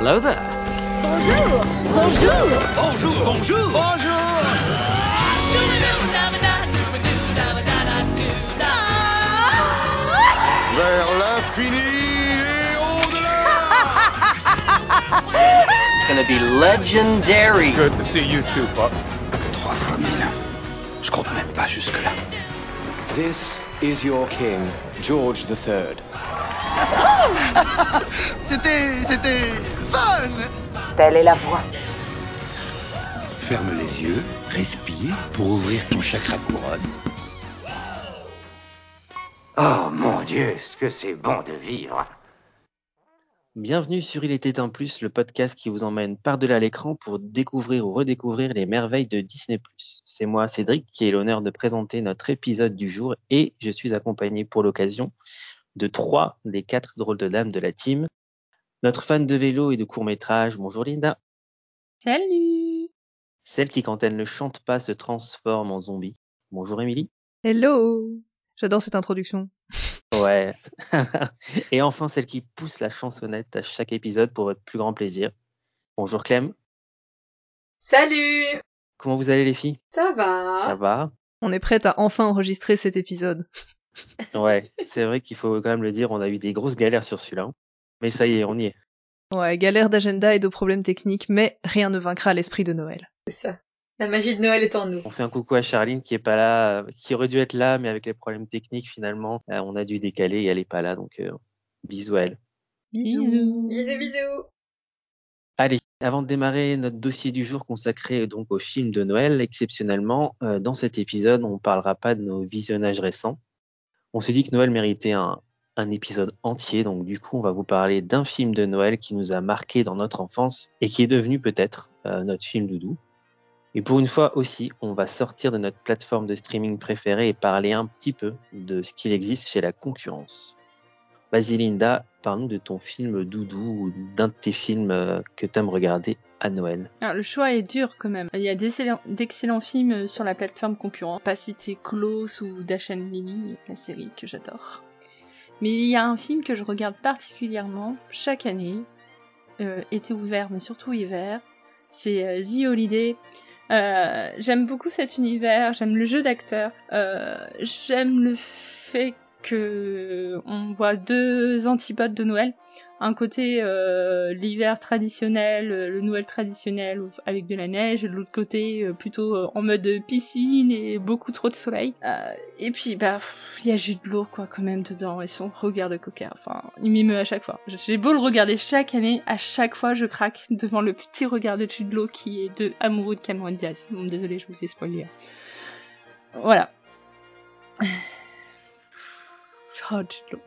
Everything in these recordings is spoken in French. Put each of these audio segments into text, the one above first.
Hello there. Bonjour Bonjour Bonjour, bonjour. Bonjour. Vers l'infini et au-delà It's gonna be legendary. Good to see you too, Pop. Trois fois mille. Je compte même pas jusque-là. This is your king, George III. C'était, c'était fun. Telle est la voie. Ferme les yeux, respire pour ouvrir ton chakra couronne. Oh mon dieu, ce que c'est bon de vivre. Bienvenue sur Il était un plus, le podcast qui vous emmène par-delà l'écran pour découvrir ou redécouvrir les merveilles de Disney+. C'est moi, Cédric, qui ai l'honneur de présenter notre épisode du jour et je suis accompagné pour l'occasion de trois des quatre drôles de dames de la team. Notre fan de vélo et de court-métrage, bonjour Linda. Salut Celle qui, quand elle ne chante pas, se transforme en zombie. Bonjour Émilie. Hello J'adore cette introduction. Ouais. et enfin, celle qui pousse la chansonnette à chaque épisode pour votre plus grand plaisir. Bonjour Clem. Salut Comment vous allez les filles? Ça va Ça va? On est prête à enfin enregistrer cet épisode. Ouais, c'est vrai qu'il faut quand même le dire, on a eu des grosses galères sur celui-là. Mais ça y est, on y est. Ouais, galère d'agenda et de problèmes techniques, mais rien ne vaincra l'esprit de Noël. C'est ça. La magie de Noël est en nous. On fait un coucou à Charline qui est pas là, euh, qui aurait dû être là, mais avec les problèmes techniques finalement, euh, on a dû décaler et elle est pas là, donc euh, bisous à elle. Bisous. Bisous, bisous Allez, avant de démarrer notre dossier du jour consacré donc au film de Noël, exceptionnellement, euh, dans cet épisode, on parlera pas de nos visionnages récents. On s'est dit que Noël méritait un, épisode entier, donc du coup, on va vous parler d'un film de Noël qui nous a marqué dans notre enfance et qui est devenu peut-être euh, notre film doudou. Et pour une fois aussi, on va sortir de notre plateforme de streaming préférée et parler un petit peu de ce qu'il existe chez la concurrence. Vas-y parle-nous de ton film doudou ou d'un de tes films euh, que t'aimes regarder à Noël. Alors, le choix est dur quand même. Il y a d'excellents films sur la plateforme concurrente. Pas citer Klaus ou Dash and Lily, la série que j'adore. Mais il y a un film que je regarde particulièrement chaque année, euh, été ouvert, mais surtout hiver. C'est euh, The Holiday. Euh, j'aime beaucoup cet univers, j'aime le jeu d'acteur, euh, j'aime le fait que on voit deux antipodes de Noël. Un côté euh, l'hiver traditionnel, euh, le Noël traditionnel avec de la neige, de l'autre côté euh, plutôt en mode piscine et beaucoup trop de soleil. Et puis bah il y a Jude Law quoi quand même dedans et son regard de coquin. Enfin, il m'émeut à chaque fois. J'ai beau le regarder chaque année, à chaque fois je craque devant le petit regard de Jude Law qui est de amoureux de Cameron Diaz. Bon, désolé, je vous ai spoilé. Voilà. Oh, Jude Law.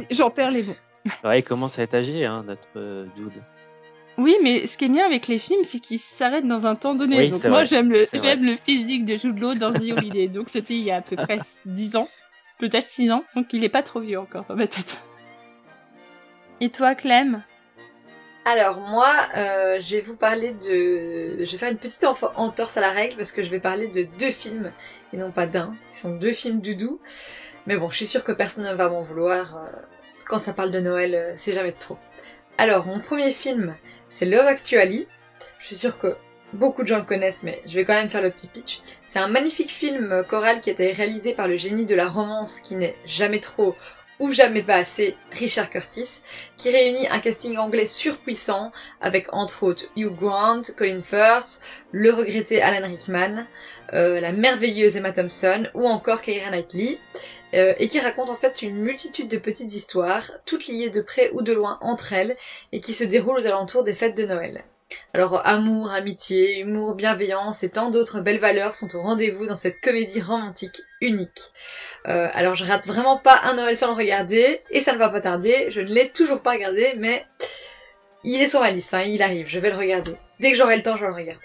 J'en perds les mots. Ouais, il commence à être âgé, hein, notre euh, dude. Oui, mais ce qui est bien avec les films, c'est qu'ils s'arrêtent dans un temps donné. Oui, donc moi, j'aime le, j'aime le physique de Jude Law dans The Holiday. donc c'était il y a à peu près 10 ans, peut-être 6 ans. Donc il est pas trop vieux encore dans ma tête. Et toi, Clem? Alors moi, euh, je vais vous parler de... Je vais faire une petite entorse à la règle parce que je vais parler de deux films et non pas d'un. Ce sont deux films doudou. Mais bon, je suis sûre que personne ne va m'en vouloir. euh, Quand ça parle de Noël, euh, c'est jamais de trop. Alors, mon premier film, c'est Love Actually. Je suis sûre que beaucoup de gens le connaissent, mais je vais quand même faire le petit pitch. C'est un magnifique film euh, choral qui a été réalisé par le génie de la romance qui n'est jamais trop ou jamais pas assez, Richard Curtis, qui réunit un casting anglais surpuissant avec entre autres Hugh Grant, Colin Firth, le regretté Alan Rickman, la merveilleuse Emma Thompson ou encore Keira Knightley, euh, et qui raconte en fait une multitude de petites histoires, toutes liées de près ou de loin entre elles, et qui se déroulent aux alentours des fêtes de Noël. Alors amour, amitié, humour, bienveillance et tant d'autres belles valeurs sont au rendez-vous dans cette comédie romantique unique. Euh, alors je rate vraiment pas un Noël sans le regarder, et ça ne va pas tarder, je ne l'ai toujours pas regardé, mais il est sur ma liste, hein, il arrive, je vais le regarder. Dès que j'aurai le temps, je le regarde.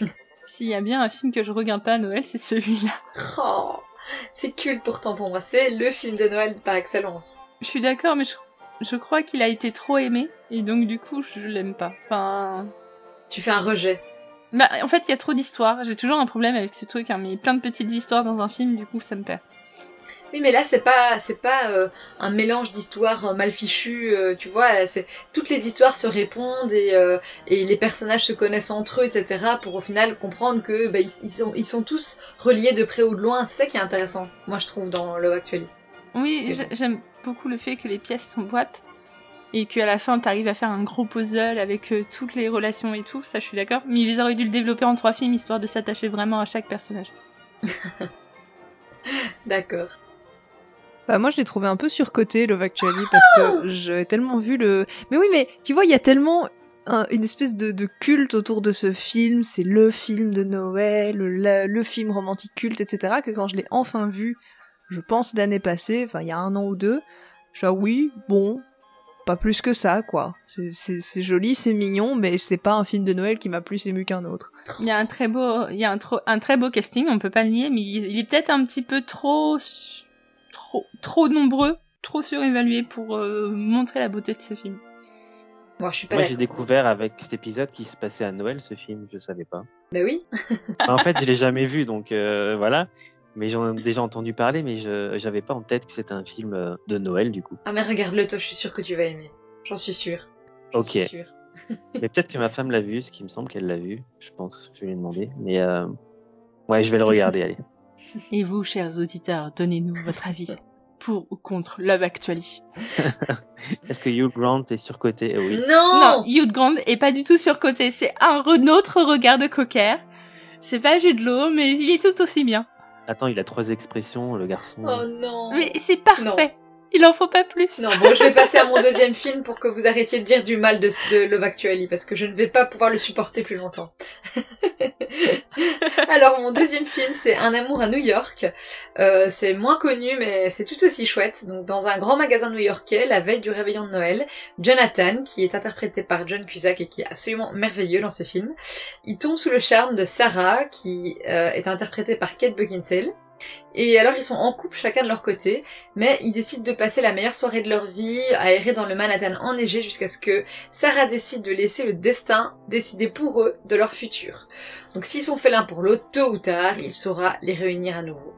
S'il y a bien un film que je regarde pas à Noël, c'est celui-là. Oh, c'est culte pourtant pour moi, c'est le film de Noël par excellence. Je suis d'accord, mais je, je crois qu'il a été trop aimé, et donc du coup, je l'aime pas. Enfin... Tu fais un rejet. Bah, en fait, il y a trop d'histoires. J'ai toujours un problème avec ce truc, hein, mais plein de petites histoires dans un film, du coup, ça me perd. Oui, mais là, c'est pas, c'est pas euh, un mélange d'histoires euh, mal fichues, euh, tu vois. C'est toutes les histoires se répondent et, euh, et les personnages se connaissent entre eux, etc. Pour au final comprendre que bah, ils, ils sont, ils sont tous reliés de près ou de loin. C'est ça qui est intéressant, moi je trouve dans Love Actually. Oui, bon. j'aime beaucoup le fait que les pièces s'emboîtent et qu'à la fin t'arrives à faire un gros puzzle avec toutes les relations et tout, ça je suis d'accord. Mais ils auraient dû le développer en trois films histoire de s'attacher vraiment à chaque personnage. D'accord. Bah, moi, je l'ai trouvé un peu surcoté, Love Actually, parce que j'ai tellement vu le. Mais oui, mais tu vois, il y a tellement un- une espèce de, de culte autour de ce film. C'est le film de Noël, le, le film romantique culte, etc. Que quand je l'ai enfin vu, je pense l'année passée, enfin il y a un an ou deux, je suis ah oui, bon, pas plus que ça, quoi. C'est- joli, c'est mignon, mais c'est pas un film de Noël qui m'a plus ému qu'un autre. Il y a un très beau, il y a un, trop, un très beau casting, on peut pas le nier, mais il, il est peut-être un petit peu trop, trop, trop nombreux, trop surévalué pour euh, montrer la beauté de ce film. Moi, je suis pas Moi, j'ai découvert avec cet épisode qui se passait à Noël, ce film, je savais pas. Bah oui. En fait, je l'ai jamais vu, donc euh, voilà. Mais j'en ai déjà entendu parler, mais je j'avais pas en tête que c'était un film euh, de Noël, du coup. Ah mais regarde-le, toi, je suis sûre que tu vas aimer. J'en suis sûre. Ok. suis sûre. Mais peut-être que ma femme l'a vu, ce qui me semble qu'elle l'a vu. Je pense, je vais lui demander. Mais euh, ouais, je vais le regarder, allez. Et vous, chers auditeurs, donnez-nous votre avis pour ou contre Love Actually. Est-ce que Hugh Grant est surcoté? Eh Oui. Non, Non, Hugh Grant est pas du tout surcoté, c'est un re- autre regard de cocker. C'est pas Jude Law, mais il est tout aussi bien. Attends, il a trois expressions, le garçon. Oh non. Mais c'est parfait. Il en faut pas plus. Non, bon, je vais passer à mon deuxième film pour que vous arrêtiez de dire du mal de, Love Actually, parce que je ne vais pas pouvoir le supporter plus longtemps. Alors, mon deuxième film, c'est Un amour à New York. Euh, c'est moins connu, mais c'est tout aussi chouette. Donc, dans un grand magasin new-yorkais, la veille du réveillon de Noël, Jonathan, qui est interprété par John Cusack et qui est absolument merveilleux dans ce film, il tombe sous le charme de Sarah, qui euh, est interprétée par Kate Beckinsale. Et alors ils sont en couple chacun de leur côté, mais ils décident de passer la meilleure soirée de leur vie, à errer dans le Manhattan enneigé jusqu'à ce que Sarah décide de laisser le destin décider pour eux de leur futur. Donc s'ils sont faits l'un pour l'autre, tôt ou tard, il saura les réunir à nouveau.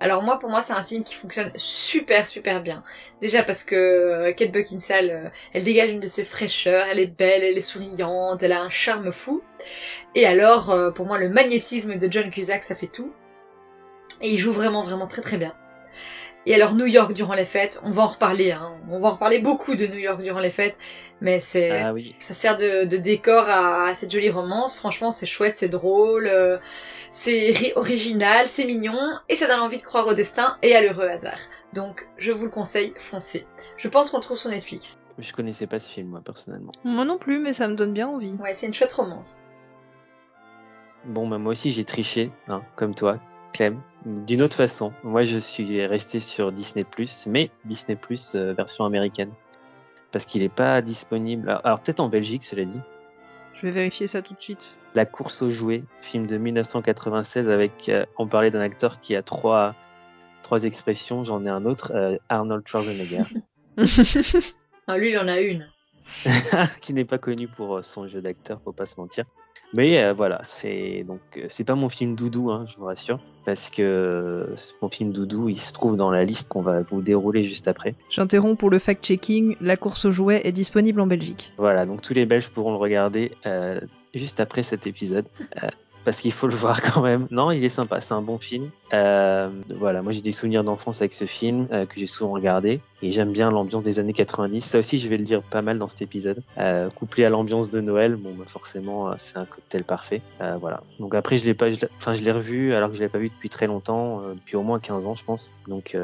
Alors moi, pour moi, c'est un film qui fonctionne super super bien. Déjà parce que euh, Kate Beckinsale, euh, elle dégage une de ses fraîcheurs, elle est belle, elle est souriante, elle a un charme fou. Et alors, euh, pour moi, le magnétisme de John Cusack, ça fait tout. Et il joue vraiment vraiment très très bien. Et alors New York durant les fêtes, on va en reparler, hein. on va en reparler beaucoup de New York durant les fêtes, mais c'est Ah oui. ça sert de, de décor à, à cette jolie romance. Franchement, c'est chouette, c'est drôle, euh, c'est ri- original, c'est mignon, et ça donne envie de croire au destin et à l'heureux hasard. Donc, je vous le conseille, foncez. Je pense qu'on le trouve sur Netflix. Je connaissais pas ce film, moi, personnellement. Moi non plus, mais ça me donne bien envie. Ouais, c'est une chouette romance. Bon, bah, moi aussi, j'ai triché, hein, comme toi, Clem. D'une autre façon. Moi, je suis resté sur Disney+, mais Disney+, euh, version américaine. Parce qu'il est pas disponible. Alors, alors, peut-être en Belgique, cela dit. Je vais vérifier ça tout de suite. La course aux jouets, film de 1996 avec, euh, on parlait d'un acteur qui a trois, trois expressions, j'en ai un autre, euh, Arnold Schwarzenegger, Ah, lui, il en a une. qui n'est pas connu pour son jeu d'acteur, faut pas se mentir. Mais euh, voilà, c'est donc euh, c'est pas mon film doudou, hein, je vous rassure, parce que euh, mon film doudou, il se trouve dans la liste qu'on va vous dérouler juste après. J'interromps pour le fact-checking. La course aux jouets est disponible en Belgique. Voilà, donc tous les Belges pourront le regarder euh, juste après cet épisode. Parce qu'il faut le voir quand même. Non, il est sympa, c'est un bon film. Euh, voilà, moi j'ai des souvenirs d'enfance avec ce film euh, que j'ai souvent regardé et j'aime bien l'ambiance des années 90. Ça aussi, je vais le dire pas mal dans cet épisode. Euh, couplé à l'ambiance de Noël, bon, bah, forcément, c'est un cocktail parfait. Voilà. Donc après, je l'ai pas, je enfin, je l'ai revu alors que je l'ai pas vu depuis très longtemps, depuis au moins 15 ans, je pense. Donc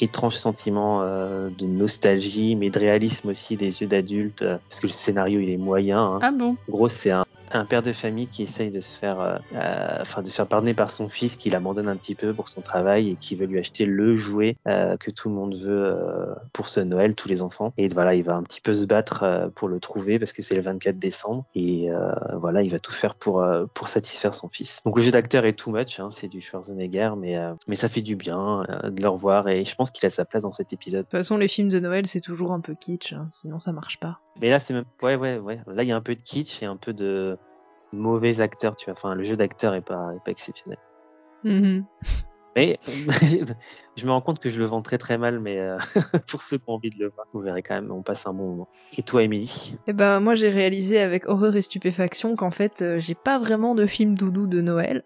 étrange sentiment de nostalgie, mais de réalisme aussi des yeux d'adulte, parce que le scénario il est moyen. hein. Ah bon? En gros, c'est un, un père de famille qui essaye de se faire, euh, euh, enfin, de se faire pardonner par son fils, qui l'abandonne un petit peu pour son travail et qui veut lui acheter le jouet euh, que tout le monde veut euh, pour ce Noël, tous les enfants. Et voilà, il va un petit peu se battre euh, pour le trouver parce que c'est le 24 décembre. Et euh, voilà, il va tout faire pour euh, pour satisfaire son fils. Donc le jeu d'acteur est too much, hein, c'est du Schwarzenegger, mais euh, mais ça fait du bien de le revoir et je pense qu'il a sa place dans cet épisode. De toute façon, les films de Noël, c'est toujours un peu kitsch, hein, sinon ça marche pas. Mais là, c'est même, ouais, ouais, ouais. Là, il y a un peu de kitsch et un peu de mauvais acteurs, tu vois. Enfin, le jeu d'acteur est pas, est pas exceptionnel. Mhm. Mais je me rends compte que je le vends très très mal, mais euh, pour ceux qui ont envie de le voir, vous verrez quand même, on passe un bon moment. Et toi, Émilie? Eh ben, moi, j'ai réalisé avec horreur et stupéfaction qu'en fait, euh, j'ai pas vraiment de film doudou de Noël.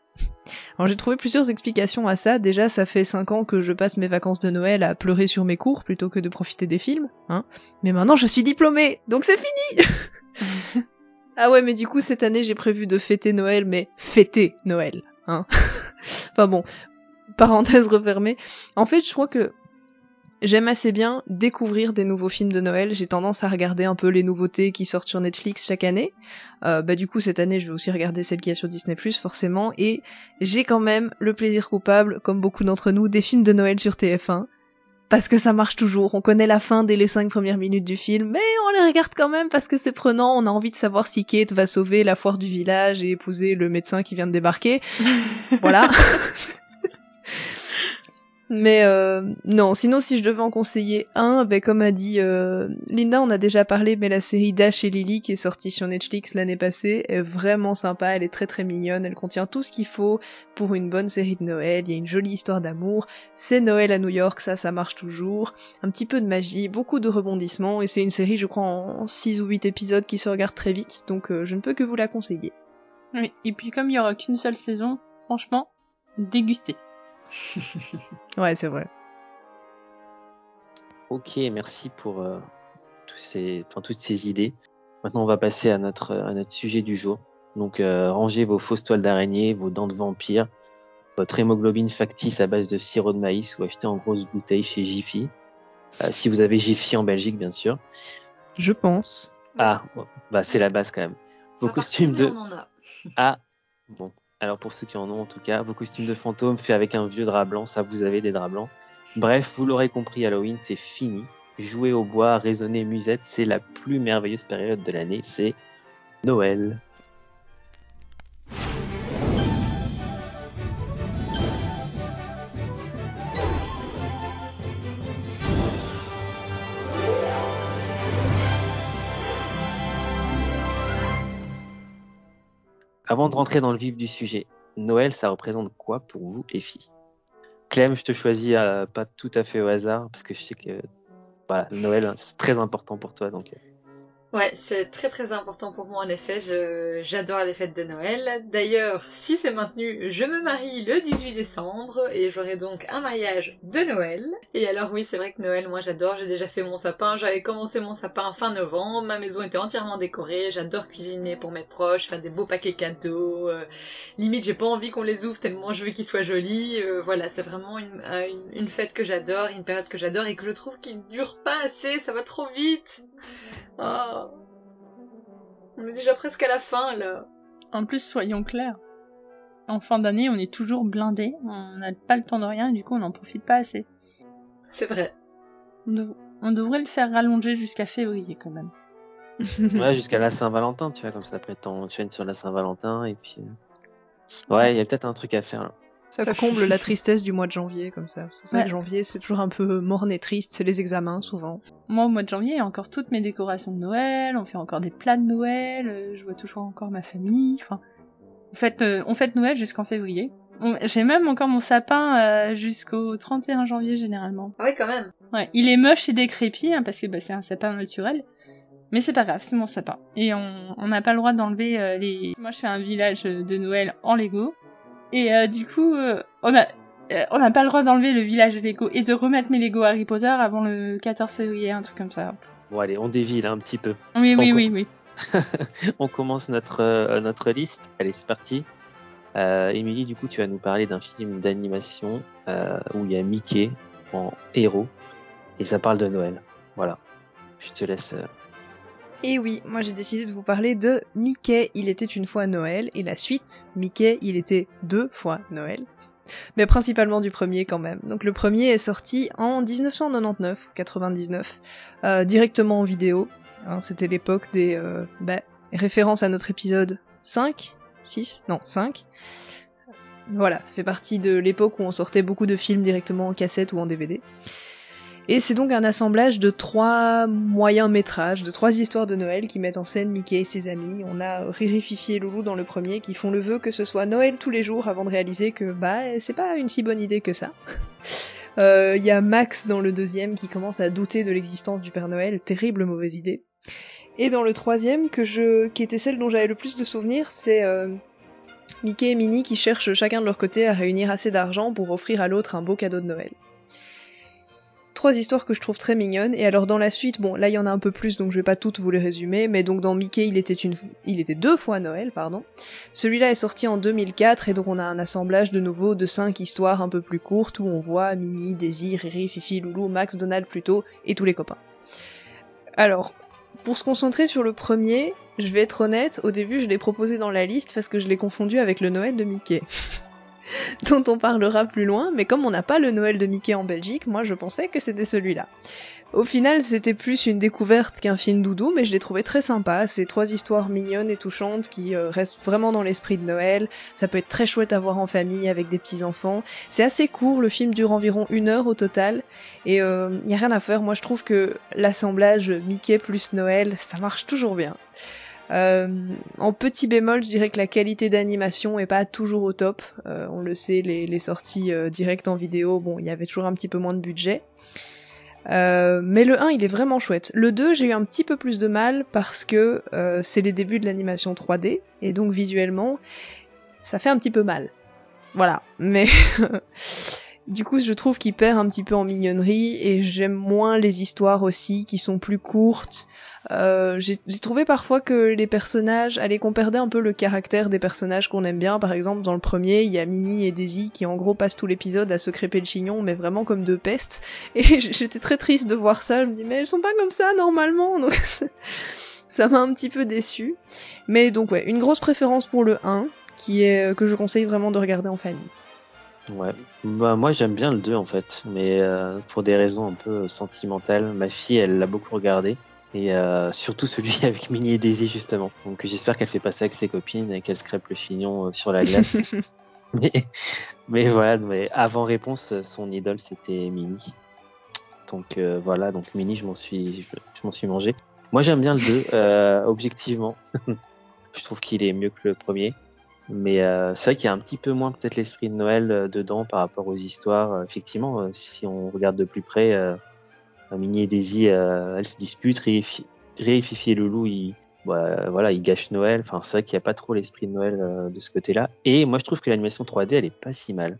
Alors, j'ai trouvé plusieurs explications à ça. Déjà, ça fait 5 ans que je passe mes vacances de Noël à pleurer sur mes cours plutôt que de profiter des films, hein. Mais maintenant, je suis diplômée, donc c'est fini Ah ouais, mais du coup, cette année, j'ai prévu de fêter Noël, mais fêter Noël, hein. enfin bon, parenthèse refermée. En fait, je crois que j'aime assez bien découvrir des nouveaux films de Noël. J'ai tendance à regarder un peu les nouveautés qui sortent sur Netflix chaque année. Euh, bah du coup, cette année, je vais aussi regarder celle qui est sur Disney+, forcément. Et j'ai quand même le plaisir coupable, comme beaucoup d'entre nous, des films de Noël sur TF1. Parce que ça marche toujours, on connaît la fin dès les cinq premières minutes du film, mais on les regarde quand même parce que c'est prenant, on a envie de savoir si Kate va sauver la foire du village et épouser le médecin qui vient de débarquer. voilà. Mais euh, non, sinon si je devais en conseiller un, ben comme a dit euh, Linda, on a déjà parlé, mais la série Dash et Lily qui est sortie sur Netflix l'année passée est vraiment sympa, elle est très très mignonne, elle contient tout ce qu'il faut pour une bonne série de Noël, il y a une jolie histoire d'amour, c'est Noël à New York, ça ça marche toujours, un petit peu de magie, beaucoup de rebondissements, et c'est une série je crois en 6 ou 8 épisodes qui se regarde très vite, donc euh, je ne peux que vous la conseiller. Oui, et puis comme il y aura qu'une seule saison, franchement, dégustez. ouais, c'est vrai. Ok, merci pour euh, tous ces, enfin, toutes ces idées. Maintenant, on va passer à notre, à notre sujet du jour. Donc, euh, rangez vos fausses toiles d'araignée, vos dents de vampire, votre hémoglobine factice à base de sirop de maïs ou acheté en grosse bouteille chez Jiffy. Euh, si vous avez Jiffy en Belgique, bien sûr. Je pense. Ah, bah c'est la base quand même. Vos costumes de. On en a. Ah, bon. Alors pour ceux qui en ont en tout cas, vos costumes de fantôme faits avec un vieux drap blanc, ça vous avez des draps blancs. Bref, vous l'aurez compris, Halloween c'est fini. Jouer au bois, raisonner musette, c'est la plus merveilleuse période de l'année, c'est Noël. Avant de rentrer dans le vif du sujet, Noël, ça représente quoi pour vous, les filles? Clem, je te choisis euh, pas tout à fait au hasard, parce que je sais que voilà, Noël, c'est très important pour toi. Donc... Ouais, c'est très très important pour moi en effet. J'adore les fêtes de Noël. D'ailleurs, si c'est maintenu, je me marie le 18 décembre et j'aurai donc un mariage de Noël. Et alors oui, c'est vrai que Noël, moi j'adore. J'ai déjà fait mon sapin. J'avais commencé mon sapin fin novembre. Ma maison était entièrement décorée. J'adore cuisiner pour mes proches, faire des beaux paquets cadeaux. Euh, limite, j'ai pas envie qu'on les ouvre tellement je veux qu'ils soient jolis. Euh, voilà, c'est vraiment une, euh, une, une fête que j'adore, une période que j'adore et que je trouve qui dure pas assez. Ça va trop vite. Oh. On est déjà presque à la fin là. En plus, soyons clairs. En fin d'année, on est toujours blindé, on n'a pas le temps de rien et du coup, on n'en profite pas assez. C'est vrai. On, dev- on devrait le faire rallonger jusqu'à février quand même. Ouais, jusqu'à la Saint-Valentin, tu vois, comme ça après t'enchaînes sur la Saint-Valentin et puis. euh, Ouais, il y a peut-être un truc à faire là. Ça comble la tristesse du mois de janvier, comme ça. Ouais. que janvier, c'est toujours un peu morne et triste, c'est les examens, souvent. Moi, au mois de janvier, il y a encore toutes mes décorations de Noël, on fait encore des plats de Noël, euh, je vois toujours encore ma famille, enfin... On fête, euh, on fête Noël jusqu'en février. J'ai même encore mon sapin euh, jusqu'au 31 janvier généralement. Ah ouais, quand même. Ouais, il est moche et décrépit hein, parce que bah, c'est un sapin naturel, mais c'est pas grave, c'est mon sapin. Et on on n'a pas le droit d'enlever euh, les. Moi, je fais un village de Noël en Lego, et euh, du coup, euh, on a euh, on n'a pas le droit d'enlever le village de Lego et de remettre mes Lego Harry Potter avant le 14 février, un truc comme ça. Bon, allez, on dévie là un petit peu. Oui, oui, Bon, oui, oui. on commence notre, notre liste. Allez, c'est parti. Émilie, du coup, tu vas nous parler d'un film d'animation où il y a Mickey en héros et ça parle de Noël. Voilà. Je te laisse. Et oui, moi j'ai décidé de vous parler de Mickey, il était une fois Noël, et la suite, Mickey, il était deux fois Noël. Mais principalement du premier quand même. Donc le premier est sorti en 1999, 99, euh, directement en vidéo. Hein, C'était l'époque des euh, bah, références à notre épisode 5, 6, non 5. Voilà, ça fait partie de l'époque où on sortait beaucoup de films directement en cassette ou en DVD. Et c'est donc un assemblage de trois moyens métrages, de trois histoires de Noël qui mettent en scène Mickey et ses amis. On a Riri, Fifi et Loulou dans le premier qui font le vœu que ce soit Noël tous les jours avant de réaliser que bah c'est pas une si bonne idée que ça. Il euh, y a Max dans le deuxième qui commence à douter de l'existence du Père Noël, terrible mauvaise idée. Et dans le troisième, qui était celle dont j'avais le plus de souvenirs, c'est euh, Mickey et Minnie qui cherchent chacun de leur côté à réunir assez d'argent pour offrir à l'autre un beau cadeau de Noël trois histoires que je trouve très mignonnes. Et alors dans la suite, bon là il y en a un peu plus donc je vais pas toutes vous les résumer, mais donc dans Mickey il était une, il était deux fois Noël, pardon. Celui-là est sorti en 2004 et donc on a un assemblage de nouveau de cinq histoires un peu plus courtes où on voit Minnie, Daisy, Riri, Fifi, Loulou, Max, Donald plutôt et tous les copains. Alors pour se concentrer sur le premier, je vais être honnête, au début je l'ai proposé dans la liste parce que je l'ai confondu avec le Noël de Mickey. dont on parlera plus loin, mais comme on n'a pas le Noël de Mickey en Belgique, moi je pensais que c'était celui-là. Au final, c'était plus une découverte qu'un film doudou, mais je l'ai trouvé très sympa. C'est trois histoires mignonnes et touchantes qui euh, restent vraiment dans l'esprit de Noël. Ça peut être très chouette à voir en famille avec des petits enfants. C'est assez court, le film dure environ une heure au total, et il euh, n'y a rien à faire. Moi, je trouve que l'assemblage Mickey plus Noël, ça marche toujours bien. Euh, en petit bémol, je dirais que la qualité d'animation est pas toujours au top. Euh, on le sait, les, sorties euh, directes en vidéo, bon, il y avait toujours un petit peu moins de budget. mais le 1, il est vraiment chouette. Le 2, j'ai eu un petit peu plus de mal parce que c'est les débuts de l'animation 3D, et donc visuellement, ça fait un petit peu mal. Voilà, mais du coup je trouve qu'il perd un petit peu en mignonnerie et j'aime moins les histoires aussi qui sont plus courtes. Euh, j'ai trouvé parfois que les personnages, allez qu'on perdait un peu le caractère des personnages qu'on aime bien. Par exemple dans le premier il y a Minnie et Daisy qui en gros passent tout l'épisode à se crêper le chignon mais vraiment comme deux pestes. Et j'étais très triste de voir ça, je me dis mais elles sont pas comme ça normalement donc ça m'a un petit peu déçu. Mais donc ouais, une grosse préférence pour le 1 qui est que je conseille vraiment de regarder en famille. Ouais, bah moi j'aime bien le 2 en fait, mais euh, pour des raisons un peu sentimentales. Ma fille elle l'a beaucoup regardé, et euh, surtout celui avec Minnie et Daisy justement. Donc j'espère qu'elle fait pas ça avec ses copines et qu'elle se crêpe le chignon euh, sur la glace. mais, mais voilà, mais avant réponse, son idole c'était Minnie. Donc voilà, donc Minnie je m'en suis, je, m'en suis mangé. Moi j'aime bien le 2, objectivement. je trouve qu'il est mieux que le premier. Mais euh, c'est vrai qu'il y a un petit peu moins peut-être l'esprit de Noël euh, dedans par rapport aux histoires. Euh, effectivement, si on regarde de plus près, Minnie et Daisy, elles se disputent. Ré, Fifi et Loulou, ils, bah, voilà, gâchent Noël. Enfin, c'est vrai qu'il n'y a pas trop l'esprit de Noël de ce côté-là. Et moi, je trouve que l'animation 3D, elle est pas si mal.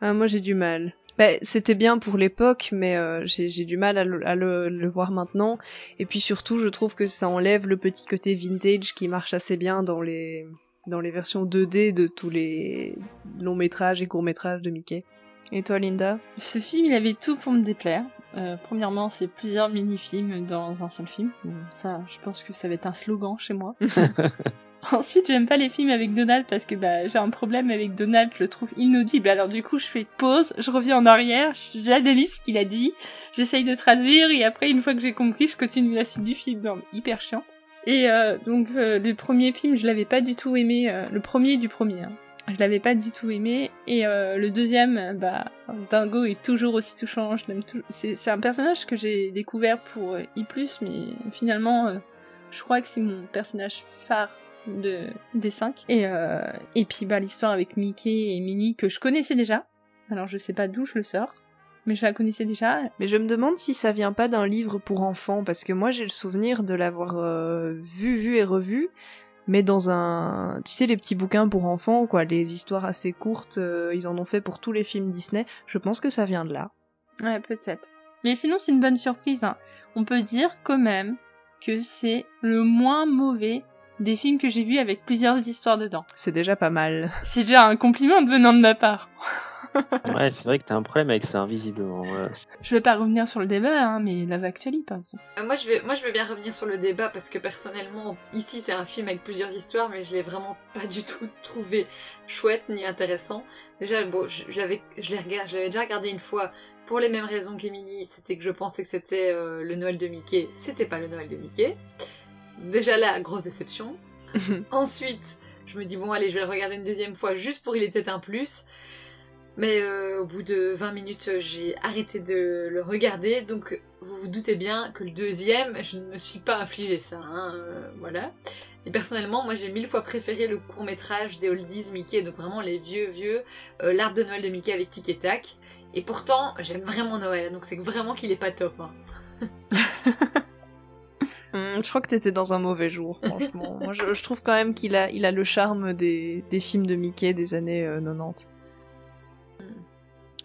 Ah, moi, j'ai du mal. Bah, c'était bien pour l'époque, mais j'ai du mal à, le, voir maintenant. Et puis surtout, je trouve que ça enlève le petit côté vintage qui marche assez bien dans les dans les versions 2D de tous les longs métrages et courts métrages de Mickey. Et toi, Linda? Ce film, il avait tout pour me déplaire. Euh, premièrement, c'est plusieurs mini-films dans un seul film. Ça, je pense que ça va être un slogan chez moi. Ensuite, j'aime pas les films avec Donald parce que bah, j'ai un problème avec Donald, je le trouve inaudible. Alors du coup, je fais pause, je reviens en arrière, j'analyse ce qu'il a dit, j'essaye de traduire et après, une fois que j'ai compris, je continue la suite du film. Non, hyper chiant. Et euh, donc euh, le premier film, je l'avais pas du tout aimé. Euh, le premier du premier. Hein. Je l'avais pas du tout aimé. Et le deuxième, bah, Dingo est toujours aussi touchant. Je l'aime C'est un personnage que j'ai découvert pour I+, mais finalement, je crois que c'est mon personnage phare de des cinq. Et et puis bah l'histoire avec Mickey et Minnie que je connaissais déjà. Alors je sais pas d'où je le sors mais je la connaissais déjà. Mais je me demande si ça vient pas d'un livre pour enfants, parce que moi j'ai le souvenir de l'avoir euh, vu, vu et revu, mais dans un, tu sais, les petits bouquins pour enfants, quoi, les histoires assez courtes, euh, ils en ont fait pour tous les films Disney. Je pense que ça vient de là. Ouais, peut-être. Mais sinon, c'est une bonne surprise. Hein. On peut dire quand même que c'est le moins mauvais des films que j'ai vus avec plusieurs histoires dedans. C'est déjà pas mal. C'est déjà un compliment venant de ma part. ouais, c'est vrai que t'as un problème avec ça, invisiblement. Je vais pas revenir sur le débat, hein, mais Love Actually, par exemple. Euh, moi, je vais, moi, je vais bien revenir sur le débat parce que personnellement, ici, c'est un film avec plusieurs histoires, mais je l'ai vraiment pas du tout trouvé chouette ni intéressant. Déjà, bon, j'avais, je l'ai regardé, j'avais déjà regardé une fois pour les mêmes raisons qu'Emily, c'était que je pensais que c'était euh, le Noël de Mickey. C'était pas le Noël de Mickey. Déjà là, grosse déception. Ensuite, je me dis bon allez, je vais le regarder une deuxième fois juste pour il était un plus. Mais euh, au bout de 20 minutes, j'ai arrêté de le regarder, donc vous vous doutez bien que le deuxième, je ne me suis pas infligé ça, hein, euh, voilà. Et personnellement, moi j'ai mille fois préféré le court métrage des Oldies Mickey, donc vraiment les vieux vieux, euh, l'arbre de Noël de Mickey avec Tic et Tac. Et pourtant, j'aime vraiment Noël, donc c'est vraiment qu'il est pas top. Hein. Hum, je crois que t'étais dans un mauvais jour, franchement. Moi, je, je trouve quand même qu'il a, il a le charme des, des films de Mickey des années euh, 90.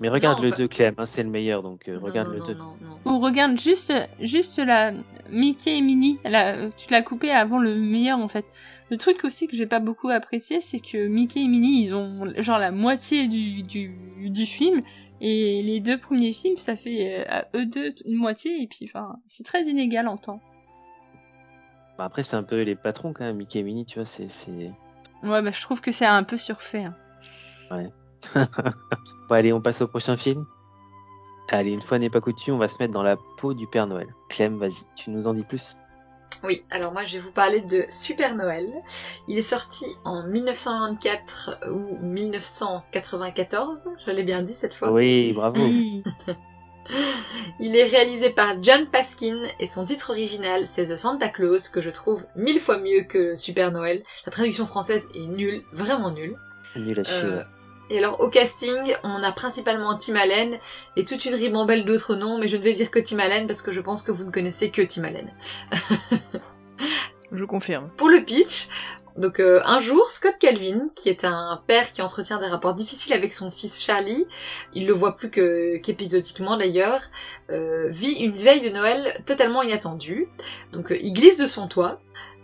Mais regarde Non, le bah- 2, Clem, hein, c'est le meilleur, donc euh, Non, regarde non, le non, 2. non, non. Ou regarde juste, juste la Mickey et Minnie. La- tu l'as coupé avant le meilleur en fait. Le truc aussi que j'ai pas beaucoup apprécié, c'est que Mickey et Minnie, ils ont genre la moitié du, du, du film. Et les deux premiers films, ça fait euh, à eux deux une moitié. Et puis, enfin, c'est très inégal en temps. Bah, après, c'est un peu les patrons quand même, Mickey et Minnie, tu vois, c'est. Ouais, bah je trouve que c'est un peu surfait. hein. Bon, allez, on passe au prochain film. Allez, une fois n'est pas coutume, on va se mettre dans la peau du Père Noël. Clem, vas-y, tu nous en dis plus Oui, alors moi je vais vous parler de Super Noël. Il est sorti en 1994 ou 1994, je l'ai bien dit cette fois. Oui, bravo. Il est réalisé par John Paskin et son titre original c'est The Santa Claus que je trouve mille fois mieux que Super Noël. La traduction française est nulle, vraiment nulle. Nul à chier. Euh. Et alors au casting, on a principalement Tim Allen et toute une ribambelle d'autres noms, mais je ne vais dire que Tim Allen parce que je pense que vous ne connaissez que Tim Allen. Je confirme. Pour le pitch, donc euh, un jour, Scott Calvin, qui est un père qui entretient des rapports difficiles avec son fils Charlie, il le voit plus que qu'épisodiquement d'ailleurs, euh, vit une veille de Noël totalement inattendue. Donc euh, il glisse de son toit.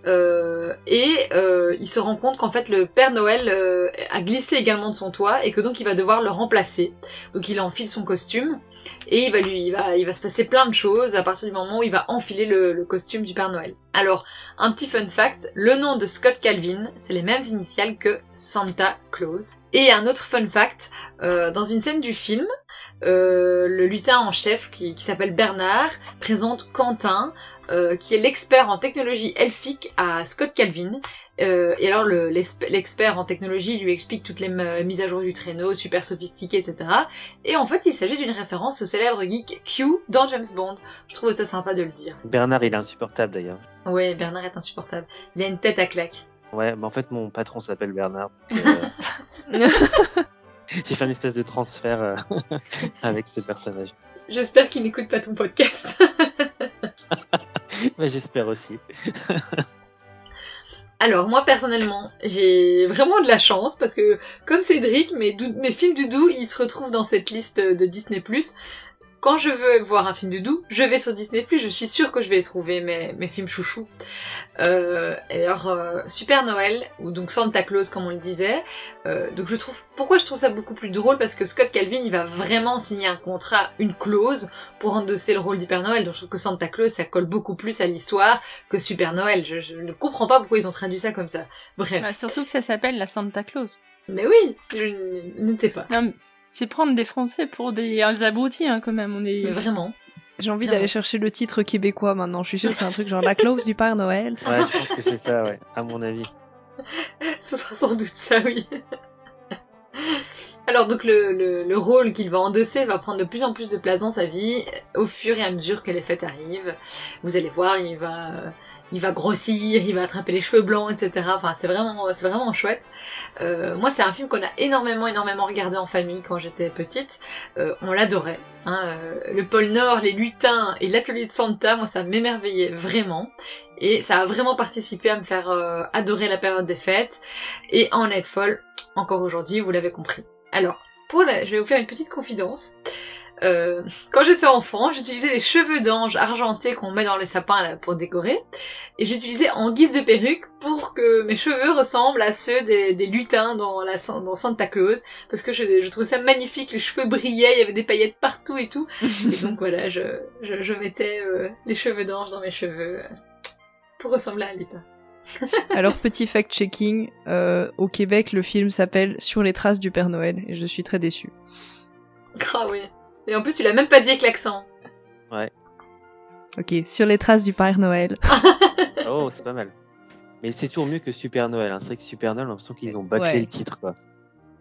Euh, et euh, il se rend compte qu'en fait le Père Noël euh, a glissé également de son toit et que donc il va devoir le remplacer. Donc il enfile son costume et il va lui, il va, il va se passer plein de choses à partir du moment où il va enfiler le, le costume du Père Noël. Alors un petit fun fact, le nom de Scott Calvin, c'est les mêmes initiales que Santa Claus. Et un autre fun fact, euh, dans une scène du film, euh, le lutin en chef qui, qui s'appelle Bernard présente Quentin, euh, qui est l'expert en technologie elfique à Scott Calvin. Euh, et alors le- l'exp- l'expert en technologie lui explique toutes les mises à jour du traîneau, super sophistiquées, etc. Et en fait il s'agit d'une référence au célèbre geek Q dans James Bond. Je trouve ça sympa de le dire. Bernard, il est insupportable d'ailleurs. Ouais, Bernard est insupportable. Il a une tête à claque. Ouais, mais en fait, mon patron s'appelle Bernard. J'ai fait une espèce de transfert euh, avec ce personnage. J'espère qu'il n'écoute pas ton podcast. Mais j'espère aussi. Alors moi personnellement, j'ai vraiment de la chance parce que comme Cédric, mes, mes films doudou, ils se retrouvent dans cette liste de Disney+. Quand je veux voir un film doudou, je vais sur Disney+, je suis sûre que je vais trouver, mes, mes films chouchous. Euh, et alors, euh, Super Noël, ou donc Santa Claus comme on le disait, euh, donc je trouve, pourquoi je trouve ça beaucoup plus drôle? Parce que Scott Calvin, il va vraiment signer un contrat, une clause, pour endosser le rôle du Père Noël, donc je trouve que Santa Claus, ça colle beaucoup plus à l'histoire que Super Noël. Je, je ne comprends pas pourquoi ils ont traduit ça comme ça. Bref. Bah, surtout que ça s'appelle la Santa Claus. Mais oui, je ne sais pas. Non, mais c'est prendre des Français pour des, des abrutis, hein, quand même. On est... Mais vraiment. J'ai envie d'aller chercher le titre québécois maintenant. Je suis sûre que c'est un truc genre la clause du Père Noël. Ouais, je pense que c'est ça, ouais, à mon avis. Ce sera sans doute ça, oui. Alors donc le, le, le rôle qu'il va endosser va prendre de plus en plus de place dans sa vie au fur et à mesure que les fêtes arrivent. Vous allez voir, il va, grossir, il va attraper les cheveux blancs, etc. Enfin, c'est vraiment, c'est vraiment chouette. Euh, moi, c'est un film qu'on a énormément, énormément regardé en famille quand j'étais petite. Euh, on l'adorait. Hein, euh, le pôle Nord, les lutins et l'atelier de Santa, moi, ça m'émerveillait vraiment. Et ça a vraiment participé à me faire adorer la période des fêtes et en être folle encore aujourd'hui, vous l'avez compris. Alors, pour la... je vais vous faire une petite confidence. Euh, quand j'étais enfant, j'utilisais les cheveux d'ange argentés qu'on met dans les sapins là, pour décorer, et j'utilisais en guise de perruque pour que mes cheveux ressemblent à ceux des, des lutins dans, la, dans Santa Claus, parce que je, je trouvais ça magnifique, les cheveux brillaient, il y avait des paillettes partout et tout, et donc voilà, je, je, je mettais euh, les cheveux d'ange dans mes cheveux euh, pour ressembler à un lutin. Alors, petit fact-checking, euh, au Québec, le film s'appelle Sur les traces du Père Noël, et je suis très déçue. Ah ouais. Et en plus, tu l'as même pas dit avec l'accent. Ok, Sur les traces du Père Noël. Oh, c'est pas mal. Mais c'est toujours mieux que Super Noël. Hein. C'est vrai que Super Noël, on a l'impression qu'ils ont bâclé Ouais. le titre, quoi.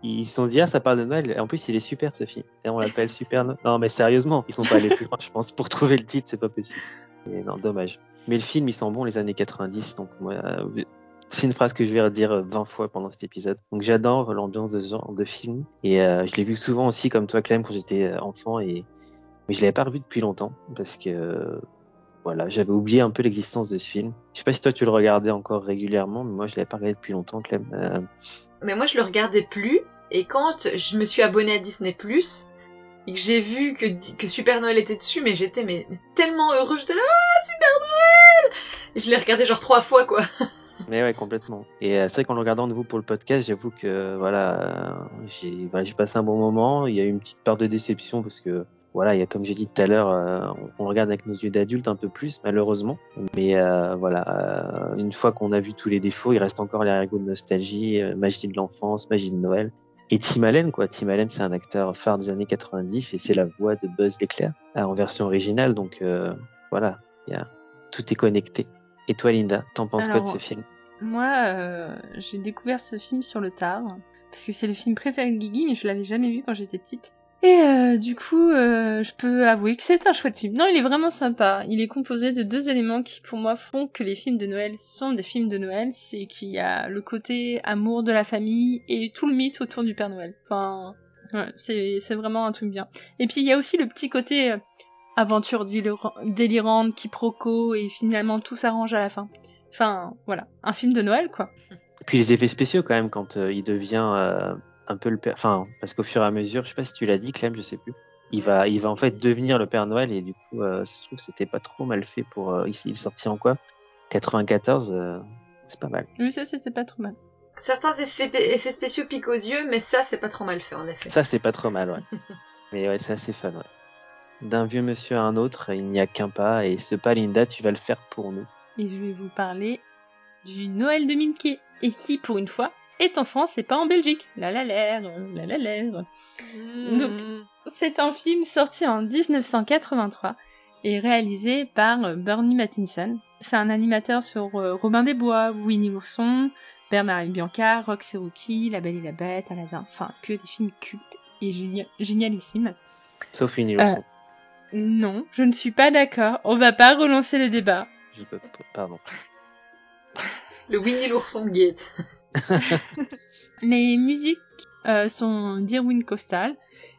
ils se sont dit ah ça parle de Noël. Et en plus il est super ce film. Et on l'appelle Super Noël. Non mais sérieusement, ils sont pas allés plus loin. Je pense pour trouver le titre c'est pas possible. Et non dommage. Mais le film il sent bon les années 90 donc moi euh, c'est une phrase que je vais redire 20 fois pendant cet épisode. Donc j'adore l'ambiance de ce genre de film et euh, je l'ai vu souvent aussi comme toi Clem quand j'étais euh, enfant et mais je l'avais pas revu depuis longtemps parce que voilà, j'avais oublié un peu l'existence de ce film. Je sais pas si toi tu le regardais encore régulièrement, mais moi je l'avais pas regardé depuis longtemps, Clem. Euh, Mais moi, je le regardais plus. Et quand je me suis abonnée à Disney et que j'ai vu que, que Super Noël était dessus, mais j'étais mais, tellement heureux. J'étais là, ah, Super Noël je l'ai regardé genre trois fois, quoi. Mais ouais, complètement. Et euh, c'est vrai qu'en le regardant de vous pour le podcast, j'avoue que voilà, euh, j'ai voilà, j'ai passé un bon moment. Il y a eu une petite part de déception parce que voilà, il y a comme j'ai dit tout à l'heure, euh, on, on regarde avec nos yeux d'adulte un peu plus, malheureusement. Mais euh, voilà, euh, une fois qu'on a vu tous les défauts, il reste encore l'arrière-goût de nostalgie, euh, magie de l'enfance, magie de Noël. Et Tim Allen, quoi. Tim Allen, c'est un acteur phare des années 90 et c'est la voix de Buzz l'éclair euh, en version originale. Donc euh, voilà, il y a, tout est connecté. Et toi, Linda, t'en penses quoi de ce film? Moi, euh, j'ai découvert ce film sur le tard, parce que c'est le film préféré de Guigui, mais je l'avais jamais vu quand j'étais petite. Et euh, du coup, euh, je peux avouer que c'est un chouette film. Non, il est vraiment sympa. Il est composé de deux éléments qui, pour moi, font que les films de Noël sont des films de Noël. C'est qu'il y a le côté amour de la famille et tout le mythe autour du Père Noël. Enfin, c'est vraiment un truc bien. Et puis il y a aussi le petit côté euh, aventure délira- délirante, quiproquo, et finalement tout s'arrange à la fin. Enfin, voilà, un film de Noël, quoi. Et puis les effets spéciaux quand même quand il devient un peu le père, enfin parce qu'au fur et à mesure, je sais pas si tu l'as dit Clem, je sais plus. Il va, il va en fait devenir le Père Noël et du coup, euh, je trouve que c'était pas trop mal fait pour. Euh, il, il est sorti en quoi? 94, euh, c'est pas mal. Oui, ça, c'était pas trop mal. Certains effets, effets spéciaux piquent aux yeux, mais ça, c'est pas trop mal fait, en effet. Ça c'est pas trop mal, ouais. Mais ouais, c'est assez fun, ouais. D'un vieux monsieur à un autre, il n'y a qu'un pas et ce pas, Linda, tu vas le faire pour nous. Et je vais vous parler du Noël de Mickey, et qui, pour une fois, est en France et pas en Belgique. La la la, la la la. Donc, c'est un film sorti en 1983 et réalisé par euh, Bernie Mattinson. C'est un animateur sur euh, Robin des Bois, Winnie l'ourson, Bernard et Bianca, Rox et Rookie, La Belle et la Bête, Aladdin, enfin que des films cultes et génia- génialissimes. Sauf une Euh, illusion. Non, je ne suis pas d'accord. On va pas relancer le débat. Je peux- Pardon. Le Winnie l'ourson Gate. Les musiques euh, sont d'Irwin Costal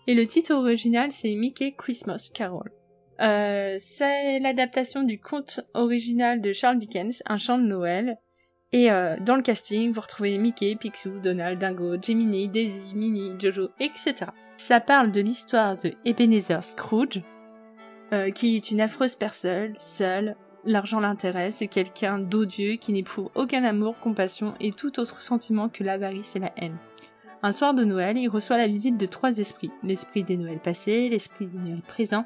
et le titre original c'est Mickey Christmas Carol. Euh, c'est l'adaptation du conte original de Charles Dickens, Un chant de Noël. Et euh, dans le casting, vous retrouvez Mickey, Picsou, Donald, Dingo, Jiminy, Daisy, Minnie, Jojo, etc. Ça parle de l'histoire de Ebenezer Scrooge, qui est une affreuse personne, seule, l'argent l'intéresse, et quelqu'un d'odieux qui n'éprouve aucun amour, compassion et tout autre sentiment que l'avarice et la haine. Un soir de Noël, il reçoit la visite de trois esprits. L'esprit des Noëls passés, l'esprit des Noëls présents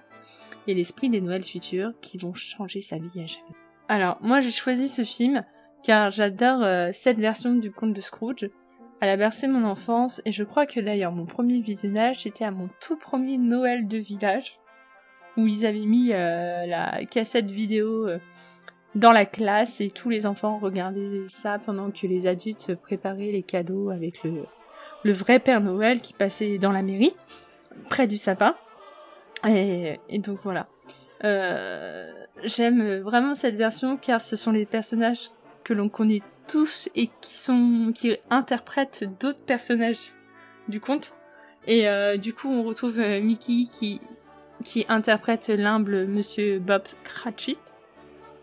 et l'esprit des Noëls futurs qui vont changer sa vie à jamais. Alors, moi j'ai choisi ce film car j'adore euh, cette version du conte de Scrooge. Elle a bercé mon enfance et je crois que d'ailleurs mon premier visionnage c'était à mon tout premier Noël de village où ils avaient mis euh, la cassette vidéo euh, dans la classe et tous les enfants regardaient ça pendant que les adultes préparaient les cadeaux avec le, le vrai Père Noël qui passait dans la mairie, près du sapin. Et, donc voilà. Euh, J'aime vraiment cette version car ce sont les personnages que l'on connaît tous et qui sont qui interprètent d'autres personnages du conte. Et euh, du coup, on retrouve Mickey qui qui interprète l'humble Monsieur Bob Cratchit,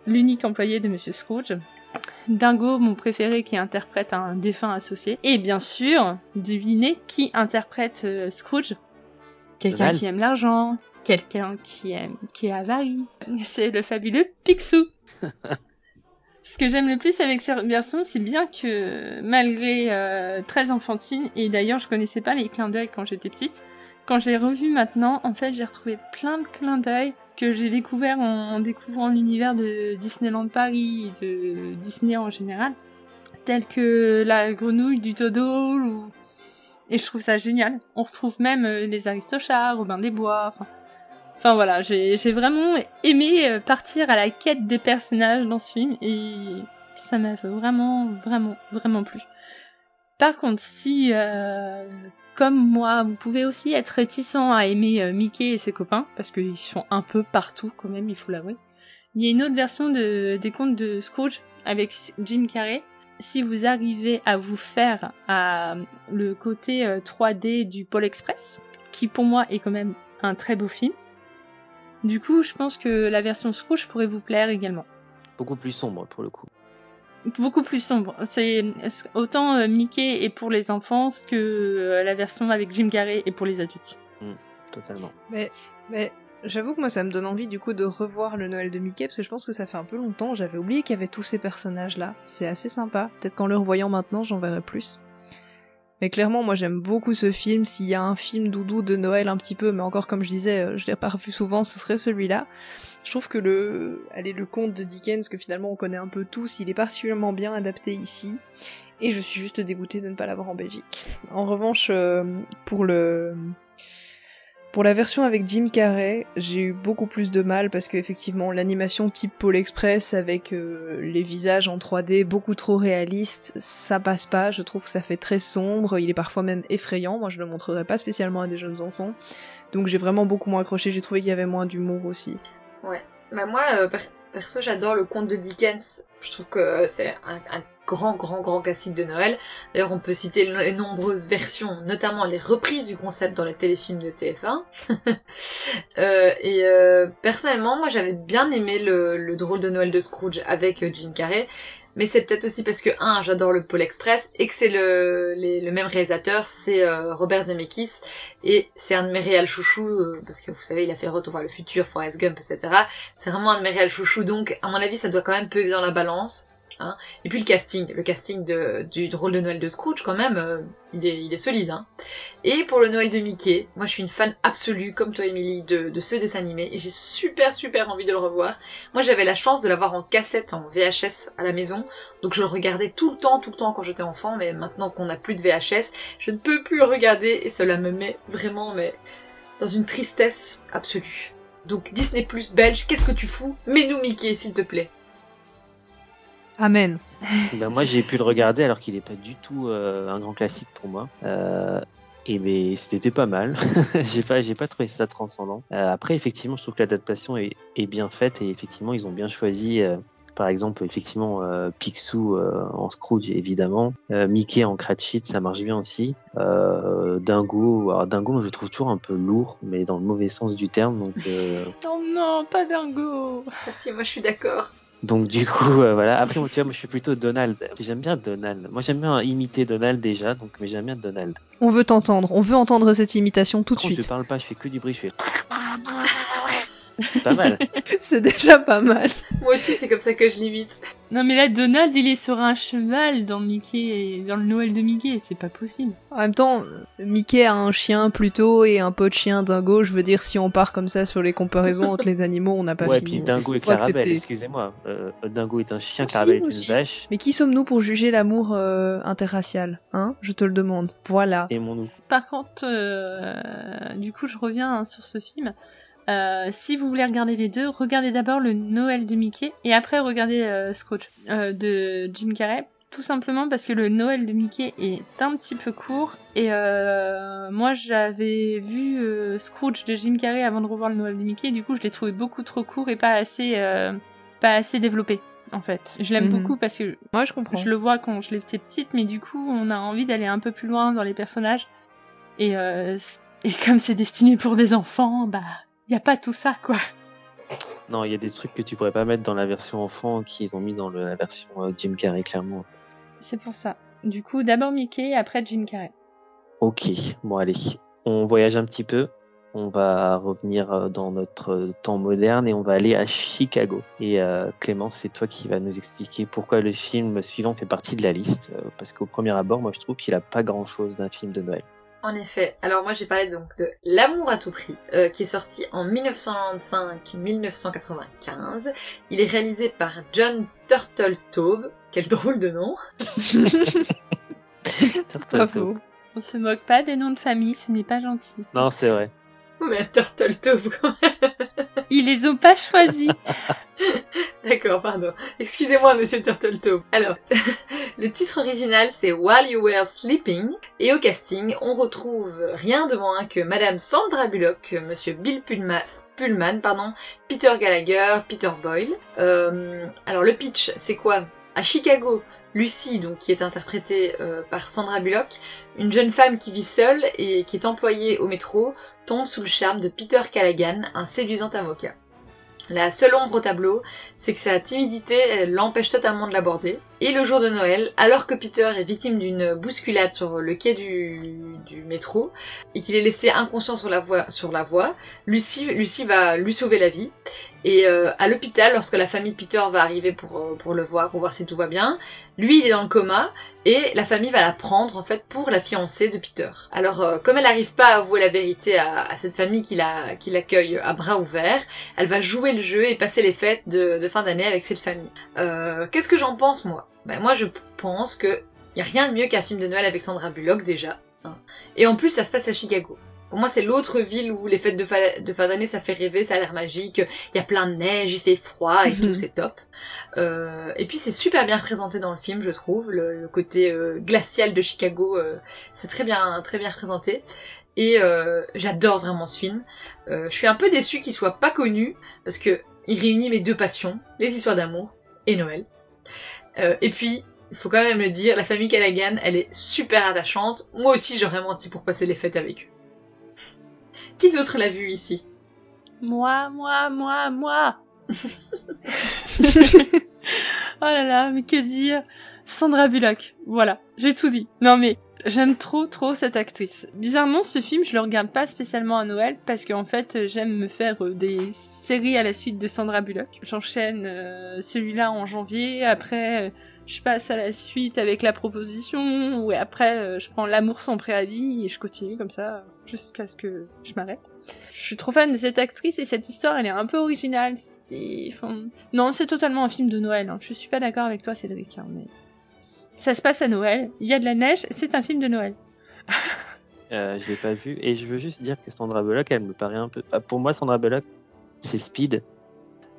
l'unique employé de Monsieur Scrooge. Dingo, mon préféré, qui interprète un défunt associé. Et bien sûr, devinez qui interprète euh, Scrooge? Quelqu'un qui aime l'argent, quelqu'un qui aime, qui est avare. C'est le fabuleux Picsou. Ce que j'aime le plus avec cette version, c'est bien que malgré euh, très enfantine, et d'ailleurs je connaissais pas les clins d'œil quand j'étais petite, quand je l'ai revu maintenant, en fait j'ai retrouvé plein de clins d'œil que j'ai découvert en, découvrant l'univers de Disneyland Paris et de Disney en général, tels que la grenouille du Dodo ou et je trouve ça génial. On retrouve même euh, les Aristochats, Robin des Bois, enfin voilà, j'ai j'ai vraiment aimé euh, partir à la quête des personnages dans ce film et ça m'a vraiment, vraiment, vraiment plu. Par contre, si, euh, comme moi, vous pouvez aussi être réticent à aimer euh, Mickey et ses copains, parce qu'ils sont un peu partout quand même, il faut l'avouer. Il y a une autre version de, des contes de Scrooge avec Jim Carrey. Si vous arrivez à vous faire à le côté euh, 3D du Pôle Express, qui pour moi est quand même un très beau film, du coup, je pense que la version Scrooge pourrait vous plaire également. Beaucoup plus sombre pour le coup. Beaucoup plus sombre. C'est autant euh, Mickey est pour les enfants que euh, la version avec Jim Carrey est pour les adultes. Totalement. Mais, mais j'avoue que moi ça me donne envie du coup de revoir le Noël de Mickey parce que je pense que ça fait un peu longtemps. J'avais oublié qu'il y avait tous ces personnages là. C'est assez sympa. Peut-être qu'en le revoyant maintenant j'en verrai plus. Mais clairement, moi j'aime beaucoup ce film. S'il y a un film doudou de Noël un petit peu, mais encore comme je disais, euh, je l'ai pas revu souvent, ce serait celui-là. Je trouve que le, allez, le conte de Dickens, que finalement on connaît un peu tous, il est particulièrement bien adapté ici. Et je suis juste dégoûtée de ne pas l'avoir en Belgique. En revanche, euh, pour le, pour la version avec Jim Carrey, j'ai eu beaucoup plus de mal parce que effectivement l'animation type Pôle Express avec euh, les visages en 3D beaucoup trop réalistes, ça passe pas. Je trouve que ça fait très sombre. Il est parfois même effrayant. Moi, je le montrerai pas spécialement à des jeunes enfants. Donc j'ai vraiment beaucoup moins accroché. J'ai trouvé qu'il y avait moins d'humour aussi. Ouais. Bah moi, euh, per- perso, j'adore le conte de Dickens. Je trouve que c'est un, un grand, grand, grand classique de Noël. D'ailleurs, on peut citer le- les nombreuses versions, notamment les reprises du concept dans les téléfilms de TF1. Euh, et euh, personnellement, moi, j'avais bien aimé le, le drôle de Noël de Scrooge avec euh, Jim Carrey. Mais c'est peut-être aussi parce que, un, j'adore le Pôle Express et que c'est le, le même réalisateur, c'est euh, Robert Zemeckis. Et c'est un de mes réels chouchous, euh, parce que vous savez, il a fait Retour vers le futur, Forrest Gump, etc. C'est vraiment un de mes réels chouchous, donc à mon avis, ça doit quand même peser dans la balance. Hein. Et puis le casting, le casting de, du drôle de Noël de Scrooge, quand même, euh, il, est, solide. Hein. Et pour le Noël de Mickey, moi je suis une fan absolue, comme toi Émilie, de, ce dessin animé, et j'ai super super envie de le revoir. Moi j'avais la chance de l'avoir en cassette, en VHS à la maison, donc je le regardais tout le temps, tout le temps quand j'étais enfant, mais maintenant qu'on n'a plus de VHS, je ne peux plus le regarder, et cela me met vraiment dans une tristesse absolue. Donc Disney Plus belge, qu'est-ce que tu fous? Mets-nous Mickey, s'il te plaît. Amen. Ben, moi, j'ai pu le regarder alors qu'il n'est pas du tout euh, un grand classique pour moi. Euh, et ben, c'était pas mal. j'ai pas, j'ai pas trouvé ça transcendant. Euh, après, effectivement, je trouve que l'adaptation est, est bien faite et effectivement, ils ont bien choisi. euh, par exemple, effectivement, euh, Picsou euh, en Scrooge, évidemment. Euh, Mickey en Cratchit, ça marche bien aussi. Euh, Dingo, alors Dingo, moi, je le trouve toujours un peu lourd, mais dans le mauvais sens du terme. Donc, euh, Oh non, pas dingo Ah si, moi je suis d'accord. Donc du coup, euh, voilà. Après, moi, tu vois, moi, je suis plutôt Donald. J'aime bien Donald. Moi, j'aime bien imiter Donald déjà, donc mais j'aime bien Donald. On veut t'entendre. On veut entendre cette imitation tout de suite. je parle pas, je fais que du bruit, je fais. C'est pas mal. C'est déjà pas mal. Moi aussi, c'est comme ça que je l'imite. Non mais là, Donald, il est sur un cheval dans Mickey, et dans le Noël de Mickey, c'est pas possible. En même temps, Mickey a un chien plutôt et un peu de chien dingo. Je veux dire, si on part comme ça sur les comparaisons entre les animaux, on n'a pas ouais, fini. puis Dingo et Clarabelle, excusez-moi. Euh, Dingo est un chien, Clarabelle est une aussi. vache. Mais qui sommes-nous pour juger l'amour euh, interracial Hein? Je te le demande. Voilà. Aimons-nous. Par contre, euh, du coup, je reviens hein, sur ce film. Euh, si vous voulez regarder les deux, regardez d'abord le Noël de Mickey et après regardez euh, Scrooge euh, de Jim Carrey. Tout simplement parce que le Noël de Mickey est un petit peu court et euh, moi j'avais vu Scrooge de Jim Carrey avant de revoir le Noël de Mickey. Du coup, je l'ai trouvé beaucoup trop court et pas assez, euh, pas assez développé en fait. Je l'aime Mhm. beaucoup parce que Moi, je comprends. je le vois quand je l'étais petite, mais du coup, on a envie d'aller un peu plus loin dans les personnages. Et, euh, et comme c'est destiné pour des enfants, bah, y a pas tout ça, quoi. Non, il y a des trucs que tu pourrais pas mettre dans la version enfant qu'ils ont mis dans le- la version euh, Jim Carrey, clairement. C'est pour ça. Du coup, d'abord Mickey, après Jim Carrey. Ok, bon allez, on voyage un petit peu. On va revenir euh, dans notre euh, temps moderne et on va aller à Chicago. Et euh, Clémence, c'est toi qui va nous expliquer pourquoi le film suivant fait partie de la liste. parce qu'au premier abord, moi je trouve qu'il a pas grand-chose d'un film de Noël. En effet. Alors moi j'ai parlé donc de L'amour à tout prix, euh, qui est sorti en 1995-1995. Il est réalisé par John Turtletaube. Quel drôle de nom. Faux. On se moque pas des noms de famille, ce n'est pas gentil. Non, c'est vrai. Mais un Turtle quand même. Ils les ont pas choisis. D'accord, pardon. Excusez-moi, monsieur Turtletove. Alors, le titre original, c'est While You Were Sleeping. Et au casting, on retrouve rien de moins que madame Sandra Bullock, monsieur Bill Pullman, Pullman pardon, Peter Gallagher, Peter Boyle. Euh, alors, le pitch, c'est quoi? À Chicago, Lucy, donc qui est interprétée euh, par Sandra Bullock, une jeune femme qui vit seule et qui est employée au métro, tombe sous le charme de Peter Callaghan, un séduisant avocat. La seule ombre au tableau, c'est que sa timidité l'empêche totalement de l'aborder. Et le jour de Noël, alors que Peter est victime d'une bousculade sur le quai du, du métro et qu'il est laissé inconscient sur la voie, sur la voie Lucie, Lucie va lui sauver la vie. Et euh, à l'hôpital, lorsque la famille de Peter va arriver pour, euh, pour le voir, pour voir si tout va bien, lui il est dans le coma et la famille va la prendre en fait pour la fiancée de Peter. Alors euh, comme elle n'arrive pas à avouer la vérité à, à cette famille qui l'accueille à bras ouverts, elle va jouer le jeu et passer les fêtes de, de fin d'année avec cette famille. Qu'est-ce que j'en pense moi? Ben, Moi je pense que y a rien de mieux qu'un film de Noël avec Sandra Bullock déjà. Hein. Et en plus ça se passe à Chicago. Pour moi, c'est l'autre ville où les fêtes de, fin d'année, ça fait rêver, ça a l'air magique. Il y a plein de neige, il fait froid et tout, c'est top. Euh, et puis, c'est super bien représenté dans le film, je trouve. Le, côté euh, glacial de Chicago, euh, c'est très bien, très bien représenté. Et j'adore vraiment ce film. je suis un peu déçue qu'il soit pas connu parce que il réunit mes deux passions, les histoires d'amour et Noël. Et puis, il faut quand même le dire, la famille Callaghan, elle est super attachante. Moi aussi, j'aurais menti pour passer les fêtes avec eux. Qui d'autre l'a vu ici? Moi, moi, moi, moi Oh là là, mais que dire? Sandra Bullock, voilà, j'ai tout dit. Non mais, j'aime trop trop cette actrice. Bizarrement, ce film, je le regarde pas spécialement à Noël parce qu'en fait, j'aime me faire euh, des séries à la suite de Sandra Bullock. J'enchaîne euh, celui-là en janvier, après euh, je passe à la suite avec la proposition, ou après euh, je prends l'amour sans préavis et je continue comme ça jusqu'à ce que je m'arrête. Je suis trop fan de cette actrice et cette histoire, elle est un peu originale. Enfin... Non, c'est totalement un film de Noël. Hein. Je suis pas d'accord avec toi, Cédric, hein, mais ça se passe à Noël. Il y a de la neige, c'est un film de Noël. euh, je l'ai pas vu et je veux juste dire que Sandra Bullock, elle me paraît un peu. Pour moi, Sandra Bullock, c'est Speed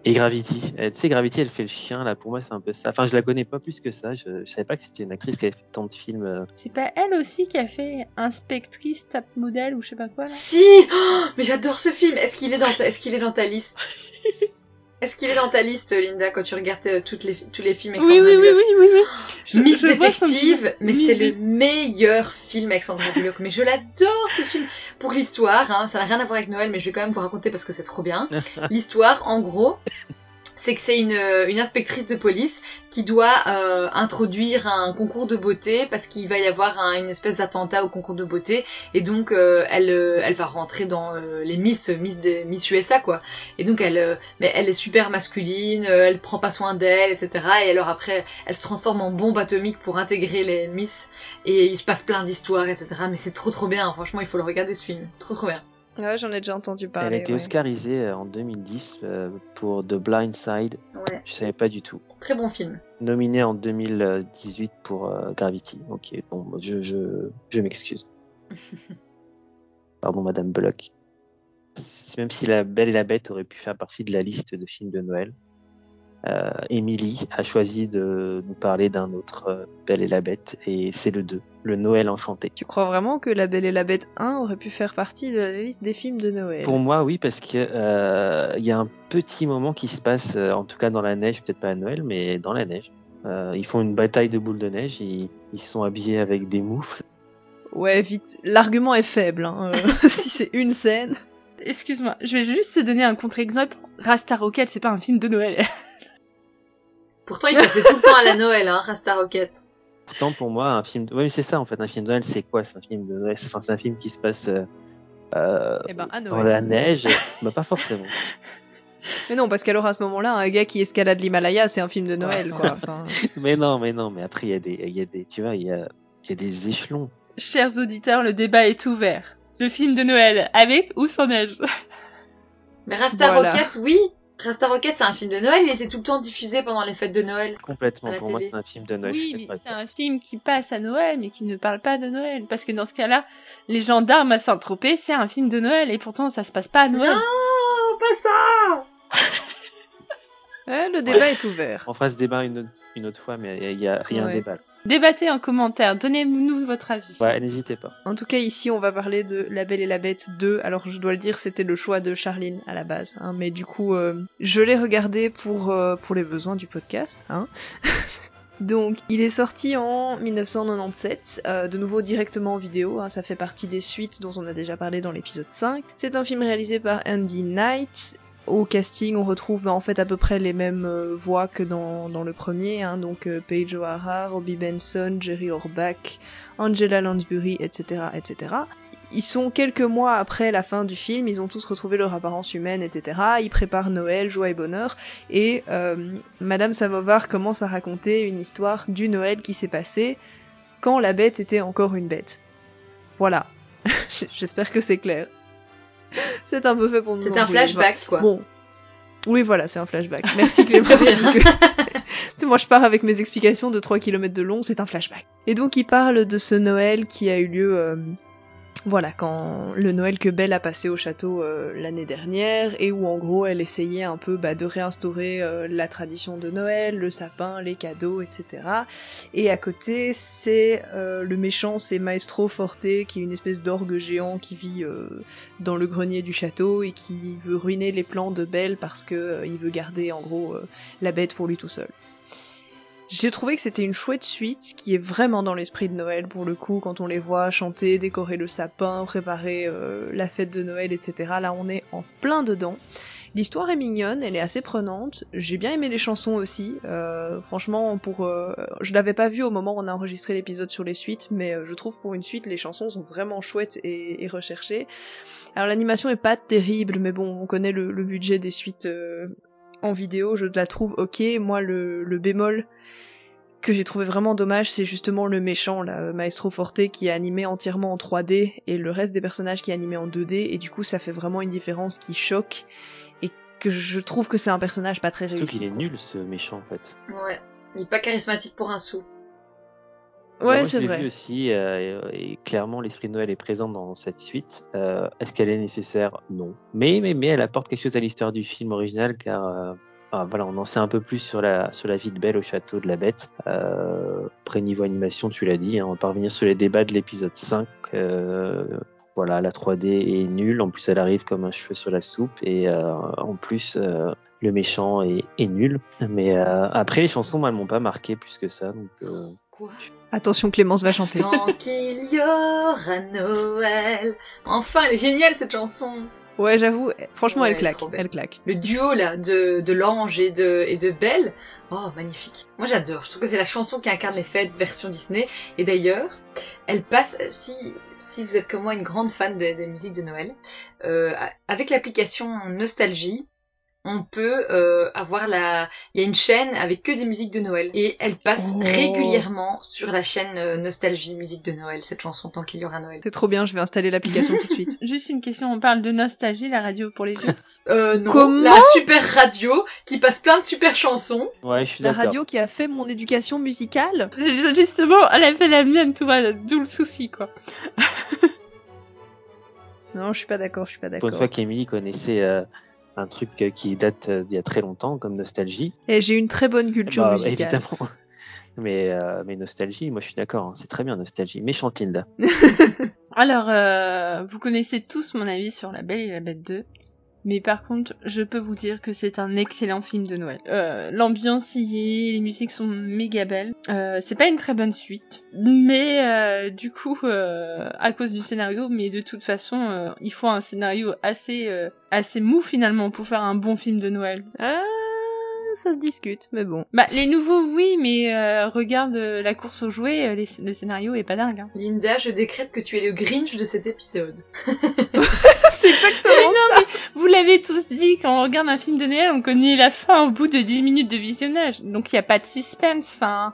et Gravity. Tu sais, Gravity, elle fait le chien, là, pour moi, c'est un peu ça. Enfin, je la connais pas plus que ça. Je, je savais pas que c'était une actrice qui avait fait tant de films. Euh. C'est pas elle aussi qui a fait Inspectrice Top Model ou je sais pas quoi, là? Si oh, Mais j'adore ce film Est-ce qu'il est, dans ta... Est qu'il est dans ta liste? Est-ce qu'il est dans ta liste, Linda, quand tu regardes euh, toutes les, tous les films avec oui, oui, oui, oui, oui, oui, Miss Détective, mais c'est le meilleur film avec Sandra Bullock. Mais je l'adore ce film. Pour l'histoire, hein, ça n'a rien à voir avec Noël, mais je vais quand même vous raconter parce que c'est trop bien. L'histoire, en gros, c'est que c'est une, une, inspectrice de police qui doit euh, introduire un concours de beauté parce qu'il va y avoir une espèce d'attentat au concours de beauté et donc euh, elle euh, va rentrer dans euh, les Miss Miss USA quoi. Et donc elle mais elle est super masculine elle prend pas soin d'elle etc et alors après elle se transforme en bombe atomique pour intégrer les Miss et il se passe plein d'histoires etc mais c'est trop trop bien. Franchement il faut le regarder ce film. Trop trop bien Ouais, j'en ai déjà entendu parler. Elle a été oscarisée euh, en 2010 euh, pour The Blind Side. Ouais. Je savais pas du tout. Très bon film. Nominée en 2018 pour euh, Gravity. Ok, bon, je, je, je m'excuse. Pardon, Madame Bullock. Même si La Belle et la Bête aurait pu faire partie de la liste de films de Noël, euh, Emily a choisi de nous parler d'un autre euh, Belle et la Bête, et c'est le 2, le Noël enchanté. Tu crois vraiment que La Belle et la Bête 1 aurait pu faire partie de la liste des films de Noël? Pour moi, oui, parce que euh, il y a un petit moment qui se passe, euh, en tout cas dans la neige, peut-être pas à Noël, mais dans la neige. Euh, ils font une bataille de boules de neige, ils, ils sont habillés avec des moufles. Ouais, vite, l'argument est faible, hein, si c'est une scène. Excuse-moi, je vais juste te donner un contre-exemple. Rasta Rocket, c'est pas un film de Noël. Pourtant, il passait tout le temps à la Noël, hein, Rasta Rocket. Pourtant, pour moi, un film. De... Oui, c'est ça en fait. Un film de Noël, c'est quoi? C'est un film de Noël. Enfin, c'est un film qui se passe euh, euh eh ben, à Noël. dans la neige. bah, pas forcément. Mais non, parce qu'alors à ce moment-là, un gars qui escalade l'Himalaya, c'est un film de Noël, quoi. Enfin... mais non, mais non, mais après, il y a des, il y a des, tu vois, il y a, il y a des échelons. Chers auditeurs, le débat est ouvert. Le film de Noël, avec ou sans neige Mais Rasta voilà. Rocket, oui, Rasta Rocket, c'est un film de Noël, il était tout le temps diffusé pendant les fêtes de Noël. Complètement. Pour moi, c'est un film de Noël. Oui, mais c'est un film qui passe à Noël, mais qui ne parle pas de Noël. Parce que dans ce cas-là, Les Gendarmes à Saint-Tropez, c'est un film de Noël, et pourtant ça se passe pas à Noël. Non, pas ça Ouais, le débat est ouvert. On fera ce débat une, autre- une autre fois, mais il y a rien Ouais. de débat. Débattez en commentaire, donnez-nous votre avis. Ouais, n'hésitez pas. En tout cas, ici, on va parler de La Belle et la Bête 2. Alors, je dois le dire, c'était le choix de Charline à la base. hein, mais du coup, euh, je l'ai regardé pour, euh, pour les besoins du podcast. Hein. Donc, il est sorti en 1997, euh, de nouveau directement en vidéo. hein, ça fait partie des suites dont on a déjà parlé dans l'épisode 5. C'est un film réalisé par Andy Knight. Au casting, on retrouve bah, en fait à peu près les mêmes euh, voix que dans, le premier, hein, donc euh, Paige O'Hara, Robbie Benson, Jerry Orbach, Angela Lansbury, etc., etc. Ils sont quelques mois après la fin du film, ils ont tous retrouvé leur apparence humaine, etc. Ils préparent Noël, joie et bonheur, et euh, Madame Samovar commence à raconter une histoire du Noël qui s'est passé quand la bête était encore une bête. Voilà. J'espère que c'est clair. C'est un peu fait pour nous C'est un embrouiller. flashback, quoi. Bon. Oui, voilà, c'est un flashback. Merci Clémence, parce que tu sais, moi je pars avec mes explications de 3 km de long, c'est un flashback. Et donc il parle de ce Noël qui a eu lieu, euh, voilà, quand le Noël que Belle a passé au château euh, l'année dernière, et où en gros elle essayait un peu bah, de réinstaurer euh, la tradition de Noël, le sapin, les cadeaux, etc. Et à côté, c'est euh, le méchant, c'est Maestro Forte, qui est une espèce d'orgue géant qui vit dans le grenier du château et qui veut ruiner les plans de Belle parce que euh, il veut garder en gros la bête pour lui tout seul. J'ai trouvé que c'était une chouette suite qui est vraiment dans l'esprit de Noël pour le coup quand on les voit chanter, décorer le sapin, préparer euh, la fête de Noël, etc. Là on est en plein dedans. L'histoire est mignonne, elle est assez prenante. J'ai bien aimé les chansons aussi. Euh, franchement, pour, euh, je l'avais pas vu au moment où on a enregistré l'épisode sur les suites, mais euh, je trouve pour une suite les chansons sont vraiment chouettes et, recherchées. Alors l'animation est pas terrible, mais bon, on connaît le, le budget des suites euh, en vidéo, je la trouve ok. Moi, le, le bémol que j'ai trouvé vraiment dommage, c'est justement le méchant, là, Maestro Forte, qui est animé entièrement en 3D, et le reste des personnages qui est animé en 2D, et du coup ça fait vraiment une différence qui choque, et que je trouve que c'est un personnage pas très Surtout réussi. qu'il est nul, ce méchant, en fait. Ouais. Il est pas charismatique pour un sou. Bah, Ouais, c'est vrai. vu aussi, euh, et, et clairement, l'esprit de Noël est présent dans cette suite. Euh, Est-ce qu'elle est nécessaire? Non. Mais, mais, mais elle apporte quelque chose à l'histoire du film original, car euh, ah, voilà, on en sait un peu plus sur la, sur la vie de Belle au château de la Bête. Après, niveau animation, tu l'as dit, hein, on va pas revenir sur les débats de l'épisode 5. Euh, voilà, la 3D est nulle. En plus, elle arrive comme un cheveu sur la soupe. Et euh, en plus, euh, le méchant est, est nul. Mais euh, après, les chansons, moi, elles m'ont pas marqué plus que ça. Donc, euh, Quoi Attention, Clémence va chanter. Tant qu'il y aura Noël. Enfin, elle est géniale cette chanson. Ouais, j'avoue, franchement, Ouais, elle claque, elle claque. Le duo là de, de l'ange et de, et de Belle. Oh, magnifique. Moi j'adore. Je trouve que c'est la chanson qui incarne les fêtes version Disney. Et d'ailleurs, elle passe, si, si vous êtes comme moi une grande fan des, des musiques de Noël, euh, avec l'application Nostalgie, on peut euh, avoir la... Il y a une chaîne avec que des musiques de Noël. Et elle passe Oh. régulièrement sur la chaîne euh, Nostalgie Musique de Noël, cette chanson Tant qu'il y aura Noël. C'est trop bien, je vais installer l'application tout de suite. Juste une question, on parle de nostalgie, la radio pour les vieux. Euh, non, Comment la super radio qui passe plein de super chansons. ouais, je suis La radio qui a fait mon éducation musicale? Justement, elle a fait la mienne, tu vois, d'où le souci, quoi. Non, je suis pas d'accord, je suis pas Pour d'accord. une fois qu'Emily connaissait euh, un truc euh, qui date euh, d'il y a très longtemps, comme Nostalgie. Et j'ai une très bonne culture Bah, musicale. évidemment. Mais, euh, mais Nostalgie, moi je suis d'accord, hein, c'est très bien Nostalgie. Méchante Linda. Alors, euh, vous connaissez tous mon avis sur La Belle et la Bête 2. Mais par contre, je peux vous dire que c'est un excellent film de Noël. Euh, L'ambiance y est, les musiques sont méga belles. Euh, c'est pas une très bonne suite, mais euh, du coup, euh, à cause du scénario, mais de toute façon, euh, il faut un scénario assez euh, assez mou finalement pour faire un bon film de Noël. Ah, ça se discute, mais bon. Bah les nouveaux oui, mais euh, regarde euh, la course aux jouets, euh, les- le scénario est pas dingue. Hein. Linda, je décrète que tu es le Grinch de cet épisode. C'est exactement Mais non, mais vous l'avez tous dit, quand on regarde un film de Noël, on connaît la fin au bout de 10 minutes de visionnage. Donc il n'y a pas de suspense. Enfin,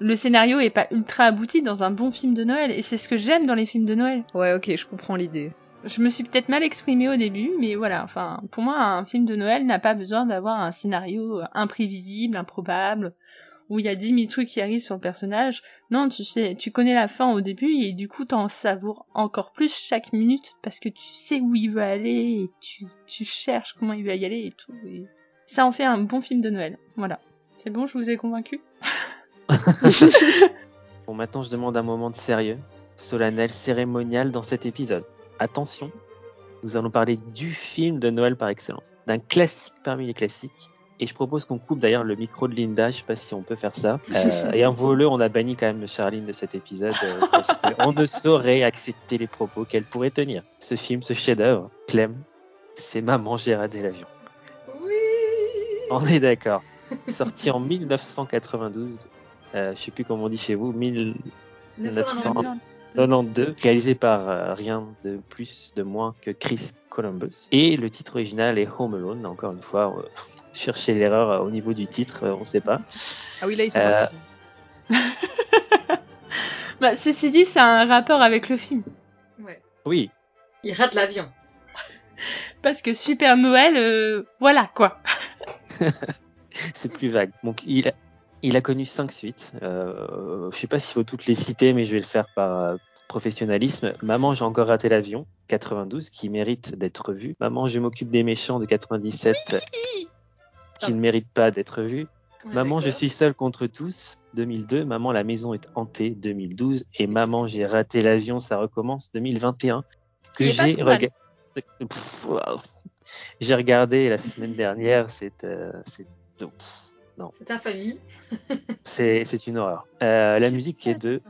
le scénario est pas ultra abouti dans un bon film de Noël. Et c'est ce que j'aime dans les films de Noël. Ouais, ok, je comprends l'idée. Je me suis peut-être mal exprimée au début, mais voilà. Enfin, pour moi, un film de Noël n'a pas besoin d'avoir un scénario imprévisible, improbable, où il y a dix mille trucs qui arrivent sur le personnage. Non, tu sais, tu connais la fin au début et du coup, t'en savoures encore plus chaque minute parce que tu sais où il veut aller et tu, cherches comment il va y aller et tout. Ça en fait un bon film de Noël. Voilà. C'est bon, je vous ai convaincu? Bon, maintenant je demande un moment de sérieux, solennel, cérémonial dans cet épisode. Attention, nous allons parler du film de Noël par excellence, d'un classique parmi les classiques. Et je propose qu'on coupe d'ailleurs le micro de Linda, je sais pas si on peut faire ça. Euh, et un voleux, on a banni quand même Charline de cet épisode euh, parce qu'on ne saurait accepter les propos qu'elle pourrait tenir. Ce film, ce chef-d'œuvre, Clem, c'est Maman, j'ai raté l'avion. Oui On est d'accord. Sorti en 1992, euh, je sais plus comment on dit chez vous, 1992, réalisé par euh, rien de plus, de moins que Chris Columbus. Et le titre original est Home Alone. Encore une fois, euh, chercher l'erreur euh, au niveau du titre, euh, on sait pas. Ah oui, là, ils sont Euh, partis. Bah, ceci dit, c'est un rapport avec le film. Ouais. Oui, Il rate l'avion. Parce que Super Noël, euh, voilà quoi. c'est plus vague. Donc il a, il a connu cinq suites. Euh, je sais pas s'il faut toutes les citer, mais je vais le faire par euh, professionnalisme. Maman, j'ai encore raté l'avion, 92, qui mérite d'être vu. Maman, je m'occupe des méchants de 97, qui ne mérite pas d'être vu. Ouais, Maman, je suis seule contre tous, 2002. Maman, la maison est hantée, 2012. Et Maman, j'ai raté l'avion, ça recommence, 2021. Que regardé. J'ai regardé la semaine dernière, c'est euh, c'est pff, C'est ta famille. c'est une horreur. Euh, la musique est de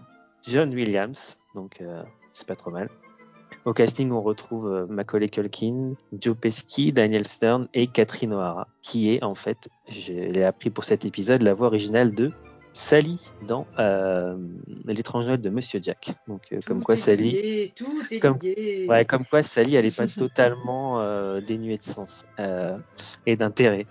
John Williams, donc euh, c'est pas trop mal. Au casting, on retrouve euh, Macaulay Culkin, Joe Pesci, Daniel Stern et Catherine O'Hara, qui est en fait, je l'ai appris pour cet épisode, la voix originale de Sally dans euh, L'étrange Noël de Monsieur Jack. Donc euh, comme quoi Sally, lié, tout est Comme- lié. Ouais, comme quoi Sally, elle est pas totalement euh, dénuée de sens et d'intérêt.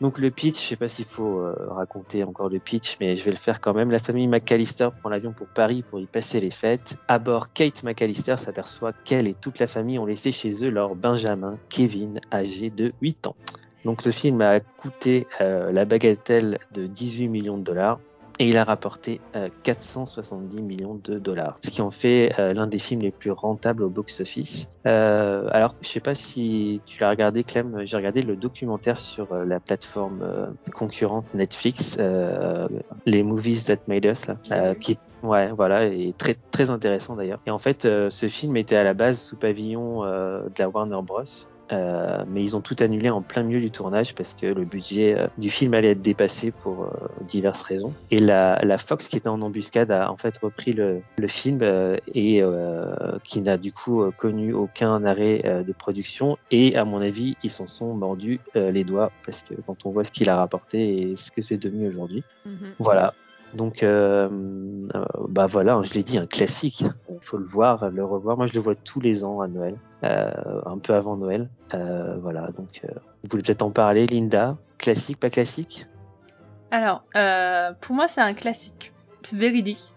Donc le pitch, je sais pas s'il faut euh, raconter encore le pitch, mais je vais le faire quand même. La famille McAllister prend l'avion pour Paris pour y passer les fêtes. À bord, Kate McAllister s'aperçoit qu'elle et toute la famille ont laissé chez eux leur Benjamin, Kevin, âgé de 8 ans. Donc ce film a coûté euh, la bagatelle de 18 millions de dollars et il a rapporté euh, 470 millions de dollars, ce qui en fait euh, l'un des films les plus rentables au box-office. Euh, alors, je sais pas si tu l'as regardé, Clem, j'ai regardé le documentaire sur euh, la plateforme euh, concurrente Netflix, euh, les Movies That Made Us, là, euh, qui Ouais, voilà, et très très intéressant d'ailleurs. Et en fait, euh, ce film était à la base sous pavillon euh, de la Warner Bros. Euh, mais ils ont tout annulé en plein milieu du tournage parce que le budget euh, du film allait être dépassé pour euh, diverses raisons. Et la, la Fox qui était en embuscade a en fait repris le, le film et qui n'a du coup connu aucun arrêt de production. Et à mon avis, ils s'en sont mordus les doigts parce que quand on voit ce qu'il a rapporté et ce que c'est devenu aujourd'hui, Mhm. voilà. Donc, euh, euh, bah voilà, je l'ai dit, un classique. Il faut le voir, le revoir. Moi, je le vois tous les ans à Noël, euh, un peu avant Noël. Voilà, donc vous voulez peut-être en parler, Linda? Classique, pas classique? Alors, pour moi, c'est un classique véridique,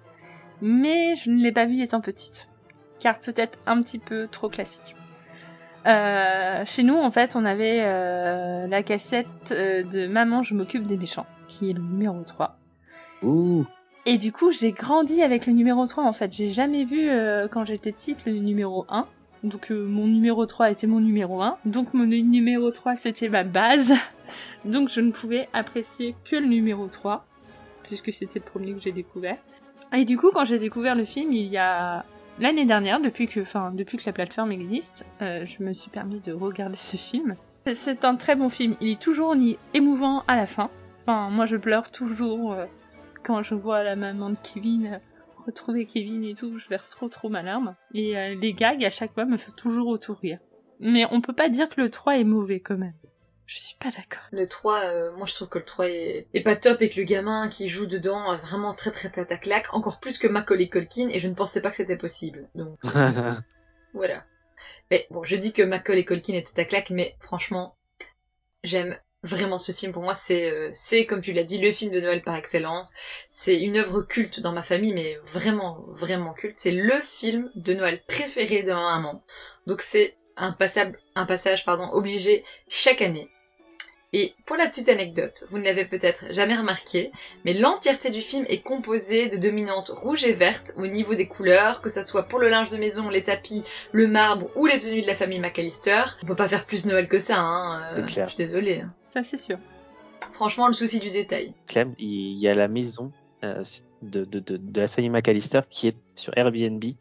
mais je ne l'ai pas vu étant petite, car peut-être un petit peu trop classique. Chez nous, en fait, on avait la cassette de Maman, je m'occupe des méchants, qui est le numéro 3. Et du coup, j'ai grandi avec le numéro 3, en fait. J'ai jamais vu, euh, quand j'étais petite, le numéro 1. Donc, euh, mon numéro 3 était mon numéro 1. Donc, mon numéro 3, c'était ma base. Donc, je ne pouvais apprécier que le numéro 3, puisque c'était le premier que j'ai découvert. Et du coup, quand j'ai découvert le film, il y a l'année dernière, depuis que, enfin, depuis que la plateforme existe, euh, je me suis permis de regarder ce film. C'est- un très bon film. Il est toujours ni émouvant à la fin. Enfin, moi, je pleure toujours quand je vois la maman de Kevin euh, retrouver Kevin et tout. Je verse trop trop ma larme. Et euh, les gags à chaque fois me font toujours autant rire. Mais on peut pas dire que le 3 est mauvais quand même. Je suis pas d'accord. Le 3, euh, moi je trouve que le 3 est, est pas top et que le gamin qui joue dedans est vraiment très très très à claque, encore plus que Macaulay Culkin et je ne pensais pas que c'était possible. Donc voilà. Mais bon, je dis que Macaulay Culkin était à claque, mais franchement, j'aime vraiment ce film. Pour moi, c'est euh, c'est comme tu l'as dit le film de Noël par excellence. C'est une œuvre culte dans ma famille, mais vraiment vraiment culte. C'est le film de Noël préféré de ma maman. Donc c'est un, passable, un passage pardon, obligé chaque année. Et pour la petite anecdote, vous ne l'avez peut-être jamais remarqué, mais l'entièreté du film est composée de dominantes rouges et vertes au niveau des couleurs, que ça soit pour le linge de maison, les tapis, le marbre ou les tenues de la famille McAllister. On peut pas faire plus Noël que ça, hein. euh, C'est clair. Je suis désolée. Ça, c'est sûr. Franchement, le souci du détail. Clem, il y a la maison euh, de, de, de, de la famille McAllister qui est sur Airbnb. Oui,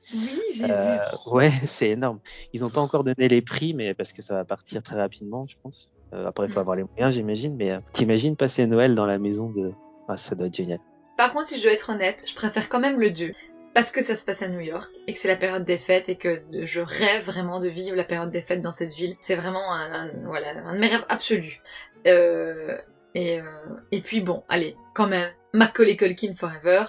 j'ai Euh, vu. ouais, c'est énorme. Ils n'ont pas encore donné les prix, mais parce que ça va partir très rapidement, je pense. Euh, après, il faut Mm. avoir les moyens, j'imagine. Mais t'imagines passer Noël dans la maison de... Ah, ça doit être génial. Par contre, si je dois être honnête, je préfère quand même le 2. Parce que ça se passe à New York et que c'est la période des fêtes et que je rêve vraiment de vivre la période des fêtes dans cette ville. C'est vraiment un, un- voilà, un de mes rêves absolus. Euh, et, euh, et puis bon, allez, quand même, Macaulay Culkin Forever,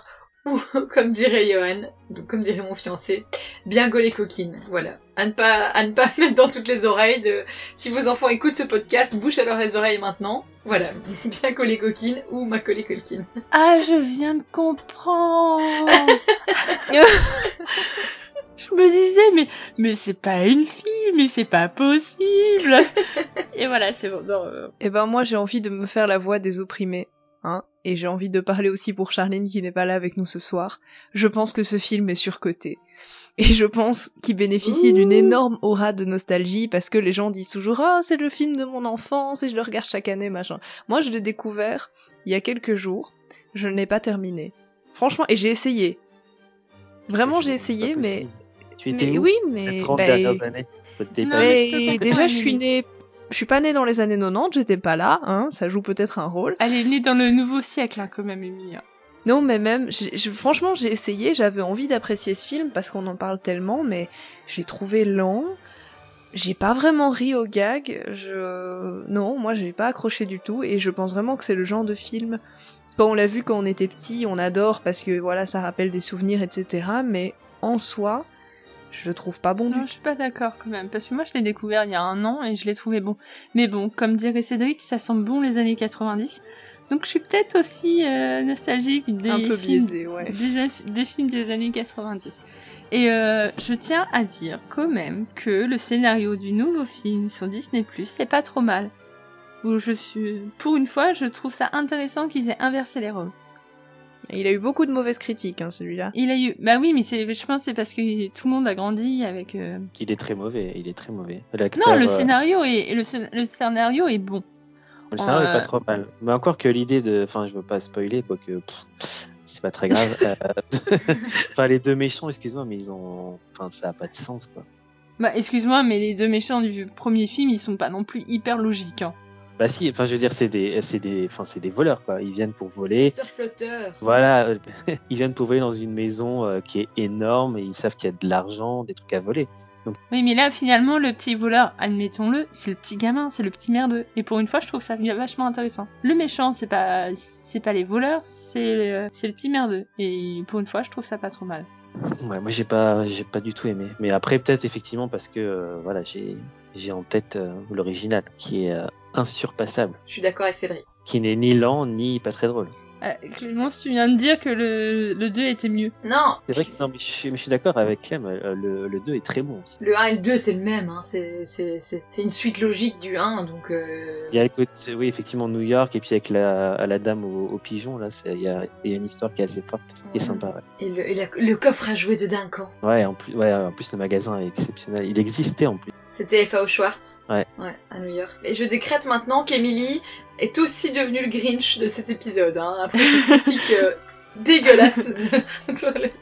ou comme dirait Johan, donc comme dirait mon fiancé, bien gaulé coquine, voilà. À ne pas, à ne pas mettre dans toutes les oreilles de, si vos enfants écoutent ce podcast, bouche alors les oreilles maintenant, voilà, bien gaulé coquine ou Macaulay Culkin. Ah, je viens de comprendre. Je me disais, mais, mais c'est pas une fille, mais c'est pas possible. Et voilà, c'est bon. Non, euh, Eh ben moi j'ai envie de me faire la voix des opprimés, hein, et j'ai envie de parler aussi pour Charlene qui n'est pas là avec nous ce soir. Je pense que ce film est surcoté. Et je pense qu'il bénéficie d'une énorme aura de nostalgie parce que les gens disent toujours oh c'est le film de mon enfance et je le regarde chaque année machin. Moi je l'ai découvert il y a quelques jours, je ne l'ai pas terminé. Franchement et j'ai essayé. Vraiment j'ai essayé mais, possible. Tu étais mais où oui ces mais 30 bah, dernières années Non, pas mais je mais déjà je suis née je suis pas née dans les années 90, j'étais pas là, hein, ça joue peut-être un rôle. Elle est née dans le nouveau siècle, hein, quand même, Emilia. Non, mais même, j'ai- je- franchement, j'ai essayé, j'avais envie d'apprécier ce film parce qu'on en parle tellement, mais j'ai trouvé lent. J'ai pas vraiment ri au gag. Je, non, moi, j'ai pas accroché du tout, et je pense vraiment que c'est le genre de film. Quand on l'a vu quand on était petit, on adore parce que voilà, ça rappelle des souvenirs, etc. Mais en soi, je le trouve pas bon Non, je suis pas d'accord quand même, parce que moi je l'ai découvert il y a un an et je l'ai trouvé bon. Mais bon, comme dirait Cédric, ça sent bon les années 90. Donc je suis peut-être aussi euh, nostalgique des Un peu films, ouais. des, des films des années 90. Et euh, je tiens à dire quand même que le scénario du nouveau film sur Disney Plus c'est pas trop mal. Où je suis, pour une fois, je trouve ça intéressant qu'ils aient inversé les rôles. Il a eu beaucoup de mauvaises critiques, hein, celui-là. Il a eu, bah oui, mais c'est, je pense que c'est parce que tout le monde a grandi avec. euh, Il est très mauvais, il est très mauvais. L'acteur, Non, le euh, scénario est le, scén- le scénario est bon. le scénario est euh, pas trop mal. Mais encore que l'idée de... Enfin, je veux pas spoiler, quoique... pff, C'est pas très grave. Enfin, les deux méchants, excuse-moi, mais ils ont... Enfin, ça a pas de sens, quoi. Bah excuse-moi, mais les deux méchants du premier film, ils sont pas non plus hyper logiques. Hein. Bah si, enfin, je veux dire, c'est des... C'est des... Enfin, c'est des voleurs, quoi. Ils viennent pour voler. Surflotteur. Voilà, euh, ils viennent pour voler dans une maison euh, qui est énorme et ils savent qu'il y a de l'argent, des trucs à voler. Oui, mais là finalement, le petit voleur, admettons-le, c'est le petit gamin, c'est le petit merdeux. Et pour une fois, je trouve ça vachement intéressant. Le méchant, c'est pas, c'est pas les voleurs, c'est le, c'est le petit merdeux. Et pour une fois, je trouve ça pas trop mal. Ouais, moi j'ai pas, j'ai pas du tout aimé. Mais après peut-être effectivement parce que euh, voilà, j'ai, j'ai en tête euh, l'original qui est euh, insurpassable, Je suis d'accord avec Cédric. qui n'est ni lent ni pas très drôle. Euh, Clémence, tu viens de dire que le, le 2 était mieux. Non, C'est vrai que non, mais je, suis- mais je suis d'accord avec Clem. euh, Le, le 2 est très bon aussi. le 1 et le 2 c'est le même, hein. c'est, c'est, c'est, c'est une suite logique du 1, donc... Euh... Il y a le côté, oui effectivement New York et puis avec la, la dame au, au pigeon là, c'est- il y a, il y a une histoire qui est assez forte et sympa. Ouais. Et, le, et la- le coffre à jouer de Duncan. Ouais, en plus, ouais, en plus le magasin est exceptionnel. Il existait en plus. C'était F.A.O. Schwartz. Ouais. Ouais, à New York. Et je décrète maintenant qu'Emily est aussi devenue le Grinch de cet épisode, hein, après cette critique euh, dégueulasse de toilette.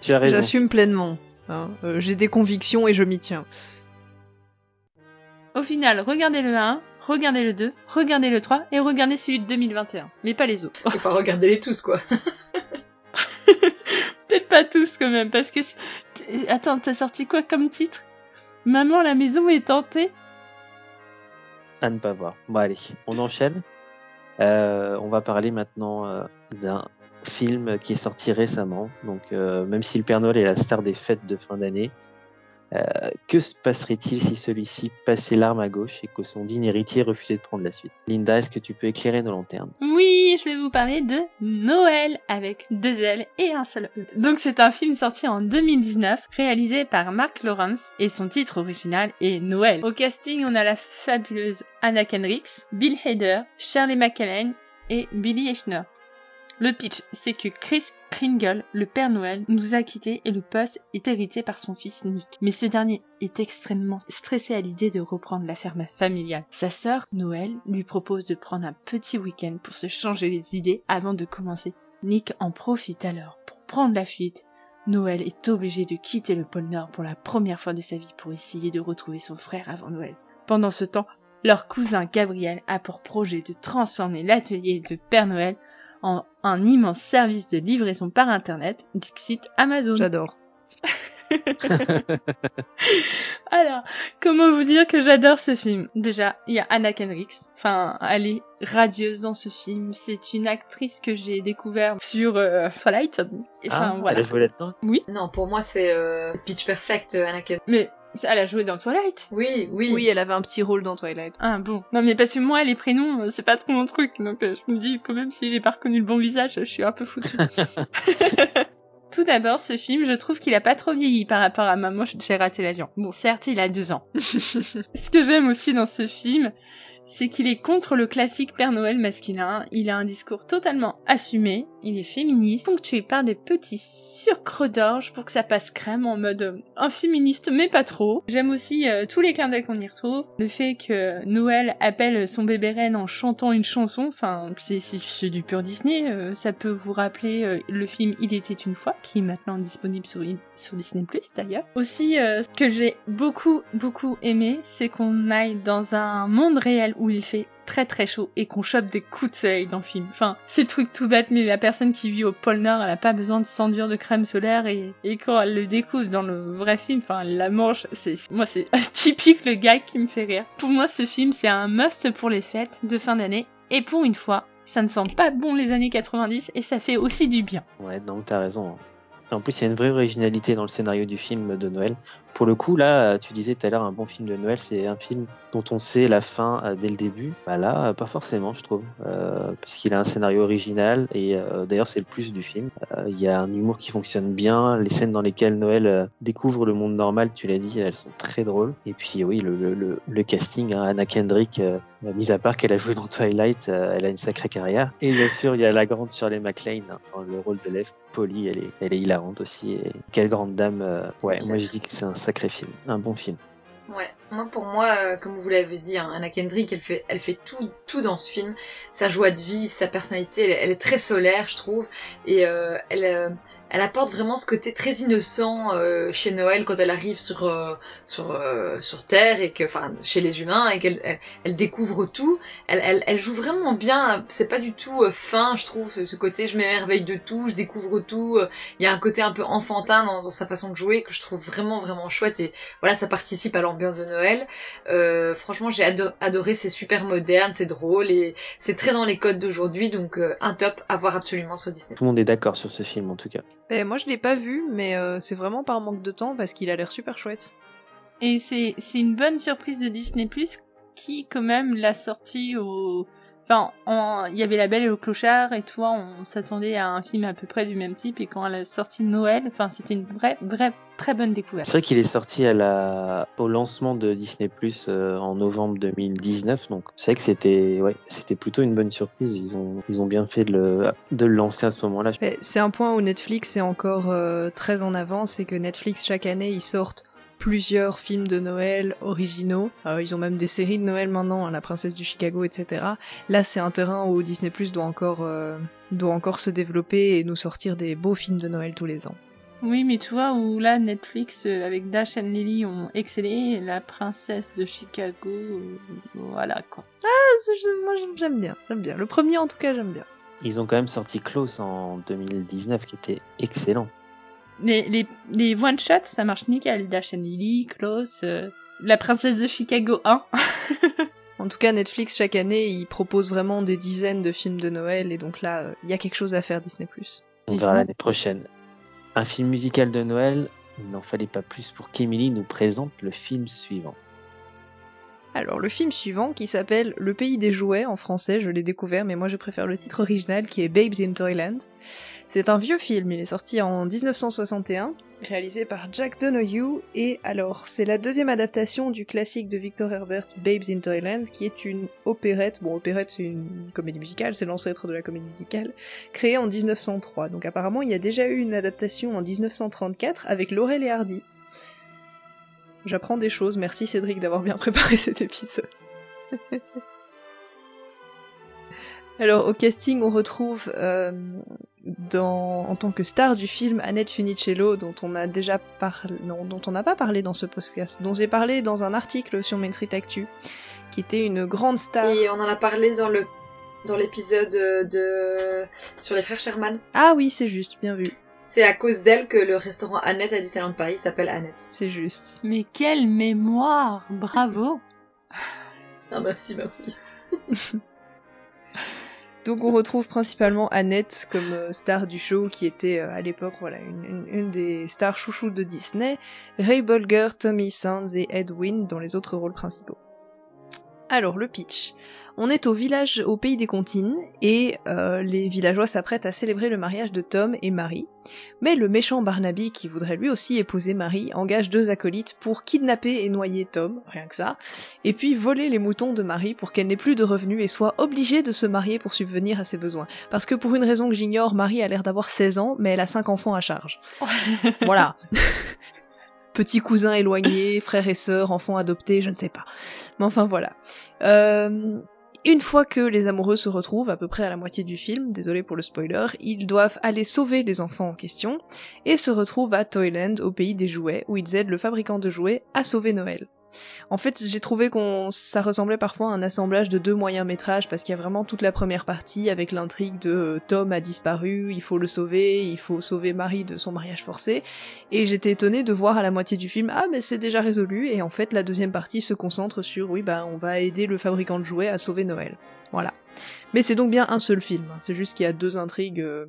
Tu as raison. J'assume pleinement. hein. Euh, J'ai des convictions et je m'y tiens. Au final, regardez le 1, regardez le 2, regardez le 3 et regardez celui de 2021. Mais pas les autres. Enfin, regardez-les tous, quoi. Peut-être pas tous quand même, parce que... Attends, t'as sorti quoi comme titre? Maman, la maison est tentée à ne pas voir. Bon allez, on enchaîne. Euh, on va parler maintenant euh, d'un film qui est sorti récemment. Donc euh, même si le Père Noël est la star des fêtes de fin d'année, Euh, que se passerait-il si celui-ci passait l'arme à gauche et que son digne héritier refusait de prendre la suite? Linda, est-ce que tu peux éclairer nos lanternes? Oui, je vais vous parler de Noël avec deux L et un seul E. Donc c'est un film sorti en 2019, réalisé par Mark Lawrence et son titre original est Noël. Au casting, on a la fabuleuse Anna Kendricks, Bill Hader, Shirley MacLaine et Billy Eichner. Le pitch, c'est que Chris Kringle, le Père Noël, nous a quittés et le poste est hérité par son fils Nick. Mais ce dernier est extrêmement stressé à l'idée de reprendre la ferme familiale. Sa sœur, Noël, lui propose de prendre un petit week-end pour se changer les idées avant de commencer. Nick en profite alors pour prendre la fuite. Noël est obligé de quitter le pôle Nord pour la première fois de sa vie pour essayer de retrouver son frère avant Noël. Pendant ce temps, leur cousin Gabriel a pour projet de transformer l'atelier de Père Noël en un immense service de livraison par internet, Dixit Amazon. J'adore. Comment vous dire que j'adore ce film? Déjà, il y a Anna Kendricks. Enfin, elle est radieuse dans ce film. C'est une actrice que j'ai découvert sur euh, Twilight. Enfin, ah, voilà. Elle a joué là-dedans? Oui. Non, pour moi, c'est euh, Pitch Perfect, euh, Anakin. Mais elle a joué dans Twilight. Oui, oui. Oui, elle avait un petit rôle dans Twilight. Ah bon. Non mais parce que moi les prénoms euh, c'est pas trop mon truc donc euh, je me dis quand même si j'ai pas reconnu le bon visage je suis un peu foutue. Tout d'abord, ce film, je trouve qu'il a pas trop vieilli par rapport à Maman, j'ai raté l'avion. Bon, certes, il a deux ans. ce que j'aime aussi dans ce film, c'est qu'il est contre le classique Père Noël masculin. Il a un discours totalement assumé. Il est féministe, ponctué par des petits sucres d'orge pour que ça passe crème en mode euh, un féministe mais pas trop. J'aime aussi euh, tous les clins d'œil qu'on y retrouve. Le fait que Noël appelle son bébé reine en chantant une chanson, enfin c'est, du pur Disney. Euh, ça peut vous rappeler le film Il était une fois qui est maintenant disponible sur, sur Disney Plus d'ailleurs. Aussi ce que j'ai beaucoup beaucoup aimé c'est qu'on aille dans un monde réel où il fait très très chaud et qu'on chope des coups de soleil dans le film. Enfin, c'est le truc tout bête, mais la personne qui vit au pôle Nord, elle a pas besoin de s'enduire de crème solaire et, quand elle le découvre dans le vrai film, enfin, elle la mange. C'est, moi, c'est typique le gars qui me fait rire. Pour moi, ce film, c'est un must pour les fêtes de fin d'année et pour une fois, ça ne sent pas bon les années 90 et ça fait aussi du bien. Ouais, donc t'as raison. En plus, il y a une vraie originalité dans le scénario du film de Noël. Pour le coup, là, tu disais tout à l'heure, un bon film de Noël, c'est un film dont on sait la fin euh, dès le début. Bah là, euh, pas forcément, je trouve, euh, parce qu'il a un scénario original et d'ailleurs, c'est le plus du film. Il y a un humour qui fonctionne bien. Les scènes dans lesquelles Noël découvre le monde normal, tu l'as dit, elles sont très drôles. Et puis, oui, le, casting, hein, Anna Kendrick, mis à part qu'elle a joué dans Twilight, euh, elle a une sacrée carrière. Et bien sûr, il y a la grande Shirley MacLaine hein, dans le rôle de Lev. Polly, elle est, elle est hilarante aussi. Et quelle grande dame. euh, ouais, moi je dis que c'est un sacré film, un bon film. Ouais, moi pour moi, euh, comme vous l'avez dit, hein, Anna Kendrick, elle fait, elle fait tout, tout dans ce film. Sa joie de vivre, sa personnalité, elle, elle est très solaire, je trouve, et euh, elle, euh, elle apporte vraiment ce côté très innocent euh, chez Noël quand elle arrive sur euh, sur euh, sur Terre et que, enfin, chez les humains et qu'elle elle, découvre tout. Elle, elle, elle joue vraiment bien. C'est pas du tout euh, fin, je trouve, ce côté je m'émerveille de tout, je découvre tout. Il y a un côté un peu enfantin dans, sa façon de jouer que je trouve vraiment vraiment chouette et voilà, ça participe à l'ambiance de Noël. Euh, franchement, j'ai ado- adoré, c'est super moderne, c'est drôle et c'est très dans les codes d'aujourd'hui, donc euh, un top à voir absolument sur Disney. Tout le monde est d'accord sur ce film en tout cas. Eh, moi, je l'ai pas vu, mais euh, c'est vraiment par manque de temps parce qu'il a l'air super chouette. Et c'est c'est une bonne surprise de Disney Plus qui quand même l'a sorti au enfin en- il y avait la Belle et le Clochard et toi on s'attendait à un film à peu près du même type et quand elle a sorti Noël enfin c'était une vraie vraie très bonne découverte. C'est vrai qu'il est sorti à la... au lancement de Disney Plus euh, en novembre 2019, donc c'est vrai que c'était ouais, c'était plutôt une bonne surprise. Ils ont ils ont bien fait de le, de le lancer à ce moment-là. C'est un point où Netflix est encore euh, très en avance, c'est que Netflix chaque année ils sortent plusieurs films de Noël originaux. Euh, ils ont même des séries de Noël maintenant, hein, La Princesse du Chicago, etc. Là, c'est un terrain où Disney Plus doit encore euh, doit encore se développer et nous sortir des beaux films de Noël tous les ans. Oui mais tu vois où là Netflix euh, avec Dash and Lily ont excellé et la princesse de Chicago euh, voilà quoi. Ah, moi j'aime- j'aime bien, j'aime bien. Le premier en tout cas j'aime bien. Ils ont quand même sorti Klaus en 2019 qui était excellent. Les les les one shots ça marche nickel Dash and Lily, Klaus, euh, la princesse de Chicago 1. En tout cas, Netflix chaque année il propose vraiment des dizaines de films de Noël et donc là, il y a quelque chose à faire Disney Plus. On verra l'année prochaine. Un film musical de Noël, Il n'en fallait pas plus pour qu'Emily nous présente le film suivant. Alors le film suivant qui s'appelle Le pays des jouets en français, je l'ai découvert mais moi je préfère le titre original qui est Babes in Toyland. C'est un vieux film, il est sorti en 1961, réalisé par Jack Donoghue et alors c'est la deuxième adaptation du classique de Victor Herbert Babes in Toyland qui est une opérette, bon opérette c'est une comédie musicale, c'est l'ancêtre de la comédie musicale, créée en 1903. Donc apparemment il y a déjà eu une adaptation en 1934 avec Laurel et Hardy. J'apprends des choses, merci Cédric d'avoir bien préparé cet épisode. Alors au casting on retrouve euh, dans, en tant que star du film Annette Funicello dont on a déjà parlé, non, dont on n'a pas parlé dans ce podcast, dont j'ai parlé dans un article sur Main Street Actu, qui était une grande star. Et on en a parlé dans le dans l'épisode de sur les frères Sherman. Ah oui c'est juste, bien vu. C'est à cause d'elle que le restaurant Annette à Disneyland Paris s'appelle Annette. C'est juste. Mais quelle mémoire Bravo Ah merci, merci. Donc on retrouve principalement Annette comme euh, star du show qui était euh, à l'époque voilà une, une, une, des stars chouchous de Disney, Ray Bolger, Tommy Sands et Edwin dans les autres rôles principaux. Alors le pitch. On est au village au pays des comptines et euh, les villageois s'apprêtent à célébrer le mariage de Tom et Marie. Mais le méchant Barnaby, qui voudrait lui aussi épouser Marie, engage deux acolytes pour kidnapper et noyer Tom, rien que ça, et puis voler les moutons de Marie pour qu'elle n'ait plus de revenus et soit obligée de se marier pour subvenir à ses besoins. Parce que pour une raison que j'ignore, Marie a l'air d'avoir 16 ans, mais elle a 5 enfants à charge. voilà. petits cousins éloignés, frères et sœurs, enfants adoptés, je ne sais pas. Mais enfin voilà. Euh, une fois que les amoureux se retrouvent, à peu près à la moitié du film, désolé pour le spoiler, ils doivent aller sauver les enfants en question, et se retrouvent à Toyland, au pays des jouets, où ils aident le fabricant de jouets à sauver Noël. En fait, j'ai trouvé qu'on ça ressemblait parfois à un assemblage de deux moyens métrages parce qu'il y a vraiment toute la première partie avec l'intrigue de euh, Tom a disparu, il faut le sauver, il faut sauver Marie de son mariage forcé et j'étais étonnée de voir à la moitié du film ah mais c'est déjà résolu et en fait la deuxième partie se concentre sur oui bah on va aider le fabricant de jouets à sauver Noël. Voilà. Mais c'est donc bien un seul film, hein. c'est juste qu'il y a deux intrigues euh,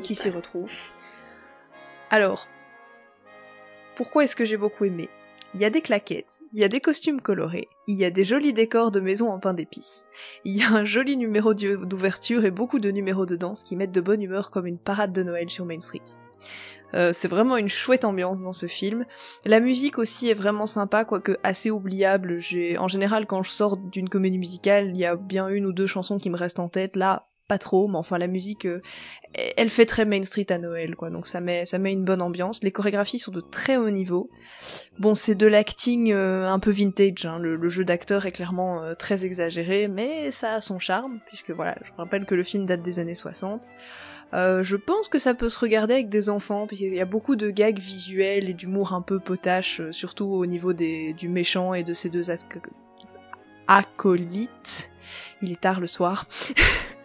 qui s'y retrouvent. Alors, pourquoi est-ce que j'ai beaucoup aimé? Il y a des claquettes, il y a des costumes colorés, il y a des jolis décors de maisons en pain d'épices, il y a un joli numéro d'ouverture et beaucoup de numéros de danse qui mettent de bonne humeur comme une parade de Noël sur Main Street. Euh, c'est vraiment une chouette ambiance dans ce film. La musique aussi est vraiment sympa, quoique assez oubliable. J'ai, en général, quand je sors d'une comédie musicale, il y a bien une ou deux chansons qui me restent en tête. Là, pas trop, mais enfin la musique, euh, elle fait très Main Street à Noël, quoi. Donc ça met, ça met une bonne ambiance. Les chorégraphies sont de très haut niveau. Bon, c'est de l'acting euh, un peu vintage. Hein. Le, jeu d'acteur est clairement euh, très exagéré, mais ça a son charme, puisque voilà, je rappelle que le film date des années 60. Euh, je pense que ça peut se regarder avec des enfants, puisqu'il y a beaucoup de gags visuels et d'humour un peu potache, surtout au niveau des, du méchant et de ses deux acolytes. Il est tard le soir.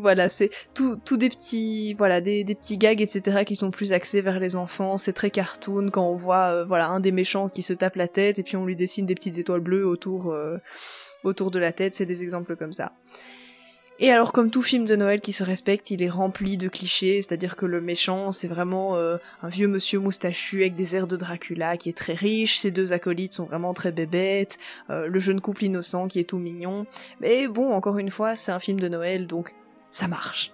Voilà, c'est tout, tout des petits, voilà, des, petits gags, etc. qui sont plus axés vers les enfants. C'est très cartoon quand on voit, euh, voilà, un des méchants qui se tape la tête et puis on lui dessine des petites étoiles bleues autour, euh, autour de la tête. C'est des exemples comme ça. Et alors, comme tout film de Noël qui se respecte, il est rempli de clichés, c'est-à-dire que le méchant, c'est vraiment euh, un vieux monsieur moustachu avec des airs de Dracula qui est très riche, ses deux acolytes sont vraiment très bébêtes, le jeune couple innocent qui est tout mignon. Mais bon, encore une fois, c'est un film de Noël, donc ça marche.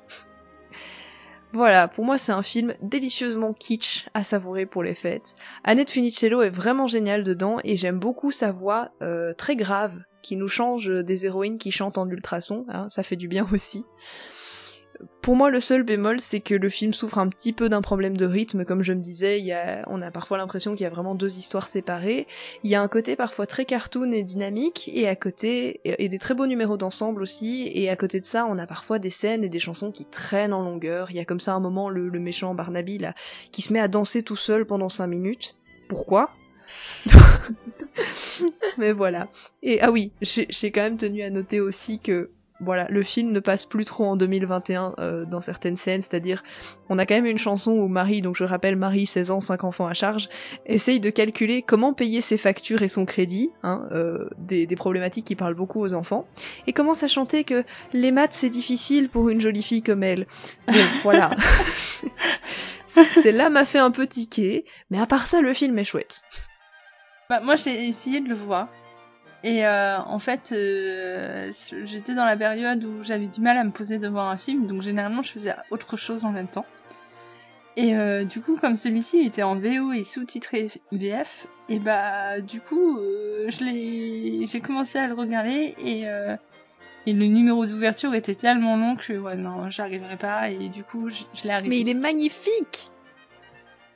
Voilà, pour moi c'est un film délicieusement kitsch à savourer pour les fêtes. Annette Funicello est vraiment géniale dedans et j'aime beaucoup sa voix euh, très grave qui nous change des héroïnes qui chantent en ultrason, hein, ça fait du bien aussi. Pour moi, le seul bémol, c'est que le film souffre un petit peu d'un problème de rythme, comme je me disais, y a, on a parfois l'impression qu'il y a vraiment deux histoires séparées. Il y a un côté parfois très cartoon et dynamique, et à côté, et, des très beaux numéros d'ensemble aussi, et à côté de ça, on a parfois des scènes et des chansons qui traînent en longueur. Il y a comme ça un moment, le, le méchant Barnaby, là, qui se met à danser tout seul pendant cinq minutes. Pourquoi? Mais voilà. Et ah oui, j'ai quand même tenu à noter aussi que voilà, le film ne passe plus trop en 2021 euh, dans certaines scènes, c'est-à-dire on a quand même une chanson où Marie, donc je rappelle Marie, 16 ans, 5 enfants à charge, essaye de calculer comment payer ses factures et son crédit, hein, euh, des, des, problématiques qui parlent beaucoup aux enfants, et commence à chanter que les maths c'est difficile pour une jolie fille comme elle. Bon, voilà. Celle-là m'a fait un peu tiquer, mais à part ça, le film est chouette. Bah, moi, j'ai essayé de le voir. Et euh, en fait, euh, j'étais dans la période où j'avais du mal à me poser devant un film, donc généralement je faisais autre chose en même temps. Et euh, du coup, comme celui-ci était en VO et sous-titré VF, et bah du coup, j'ai commencé à le regarder et et le numéro d'ouverture était tellement long que ouais non, j'arriverai pas et du coup, je, je l'ai arrêté. Mais il est magnifique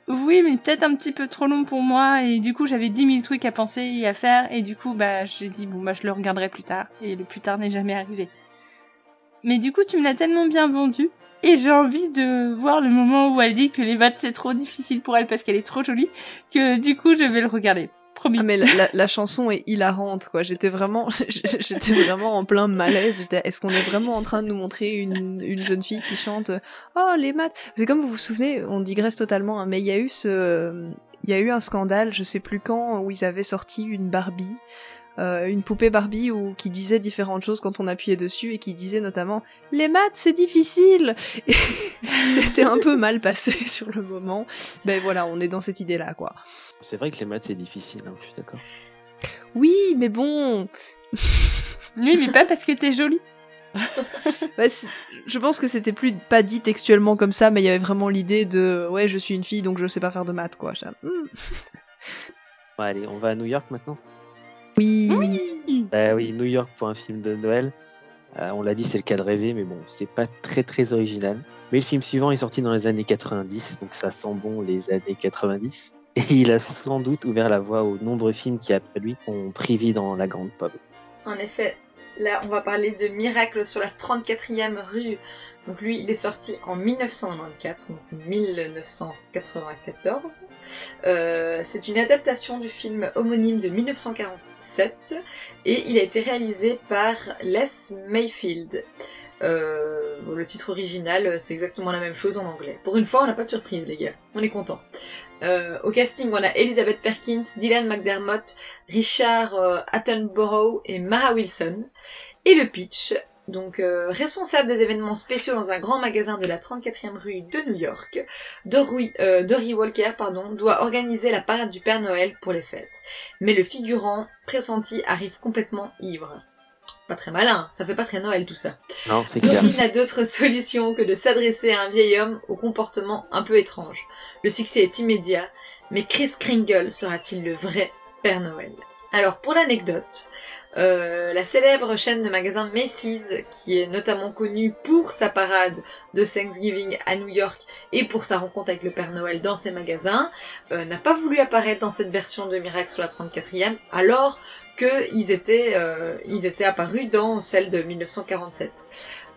Oui, mais peut-être un petit peu trop long pour moi et du coup, j'avais 10 000 trucs à penser et à faire et du coup, bah j'ai dit bon bah je le regarderai plus tard et le plus tard n'est jamais arrivé. Mais du coup, tu me l'as tellement bien vendu et j'ai envie de voir le moment où elle dit que les maths c'est trop difficile pour elle parce qu'elle est trop jolie que du coup je vais le regarder. Ah mais la, chanson est hilarante quoi. J'étais vraiment, j'étais vraiment en plein malaise. Est-ce qu'on est vraiment en train de nous montrer une, une jeune fille qui chante Oh les maths? C'est comme vous vous souvenez, on digresse totalement, hein, mais il y a eu ce, il y a eu un scandale, je sais plus quand, où ils avaient sorti une Barbie. Euh, une poupée Barbie ou qui disait différentes choses quand on appuyait dessus et qui disait notamment les maths c'est difficile et c'était un peu mal passé sur le moment ben voilà on est dans cette idée là quoi C'est vrai que les maths c'est difficile, hein, je suis d'accord. oui mais bon Oui, mais pas parce que t'es jolie. Bah, je pense que c'était plus pas dit textuellement comme ça, mais il y avait vraiment l'idée de ouais, je suis une fille donc je sais pas faire de maths quoi. J'étais, Hmm. Bon, allez, on va à New York maintenant Oui, oui. Bah oui, New York pour un film de Noël. Euh, on l'a dit, c'est le cas de rêver, mais bon, c'est pas très très original. Mais le film suivant est sorti dans les années 90, donc ça sent bon les années 90. Et il a sans doute ouvert la voie aux nombreux films qui après lui ont pris vie dans la grande pop. En effet, là on va parler de Miracle sur la 34e rue. Donc lui il est sorti en 1994, donc 1994. Euh, c'est une adaptation du film homonyme de 1947 et il a été réalisé par Les Mayfield. Euh, le titre original c'est exactement la même chose en anglais. Pour une fois on n'a pas de surprise les gars, on est content. Euh, au casting, on a Elizabeth Perkins, Dylan McDermott, Richard euh, Attenborough et Mara Wilson. Et le pitch, donc euh, responsable des événements spéciaux dans un grand magasin de la 34e rue de New York, Dory, euh, Dory Walker pardon, doit organiser la parade du Père Noël pour les fêtes. Mais le figurant pressenti arrive complètement ivre. Pas très malin, ça fait pas très Noël tout ça. Non, c'est clair. Dory n'a d'autre solution que de s'adresser à un vieil homme au comportement un peu étrange. Le succès est immédiat, mais Chris Kringle sera-t-il le vrai Père Noël? Alors pour l'anecdote, euh, la célèbre chaîne de magasins Macy's, qui est notamment connue pour sa parade de Thanksgiving à New York et pour sa rencontre avec le Père Noël dans ses magasins, euh, n'a pas voulu apparaître dans cette version de Miracle sur la 34e, alors qu'ils étaient, euh, étaient apparus dans celle de 1947.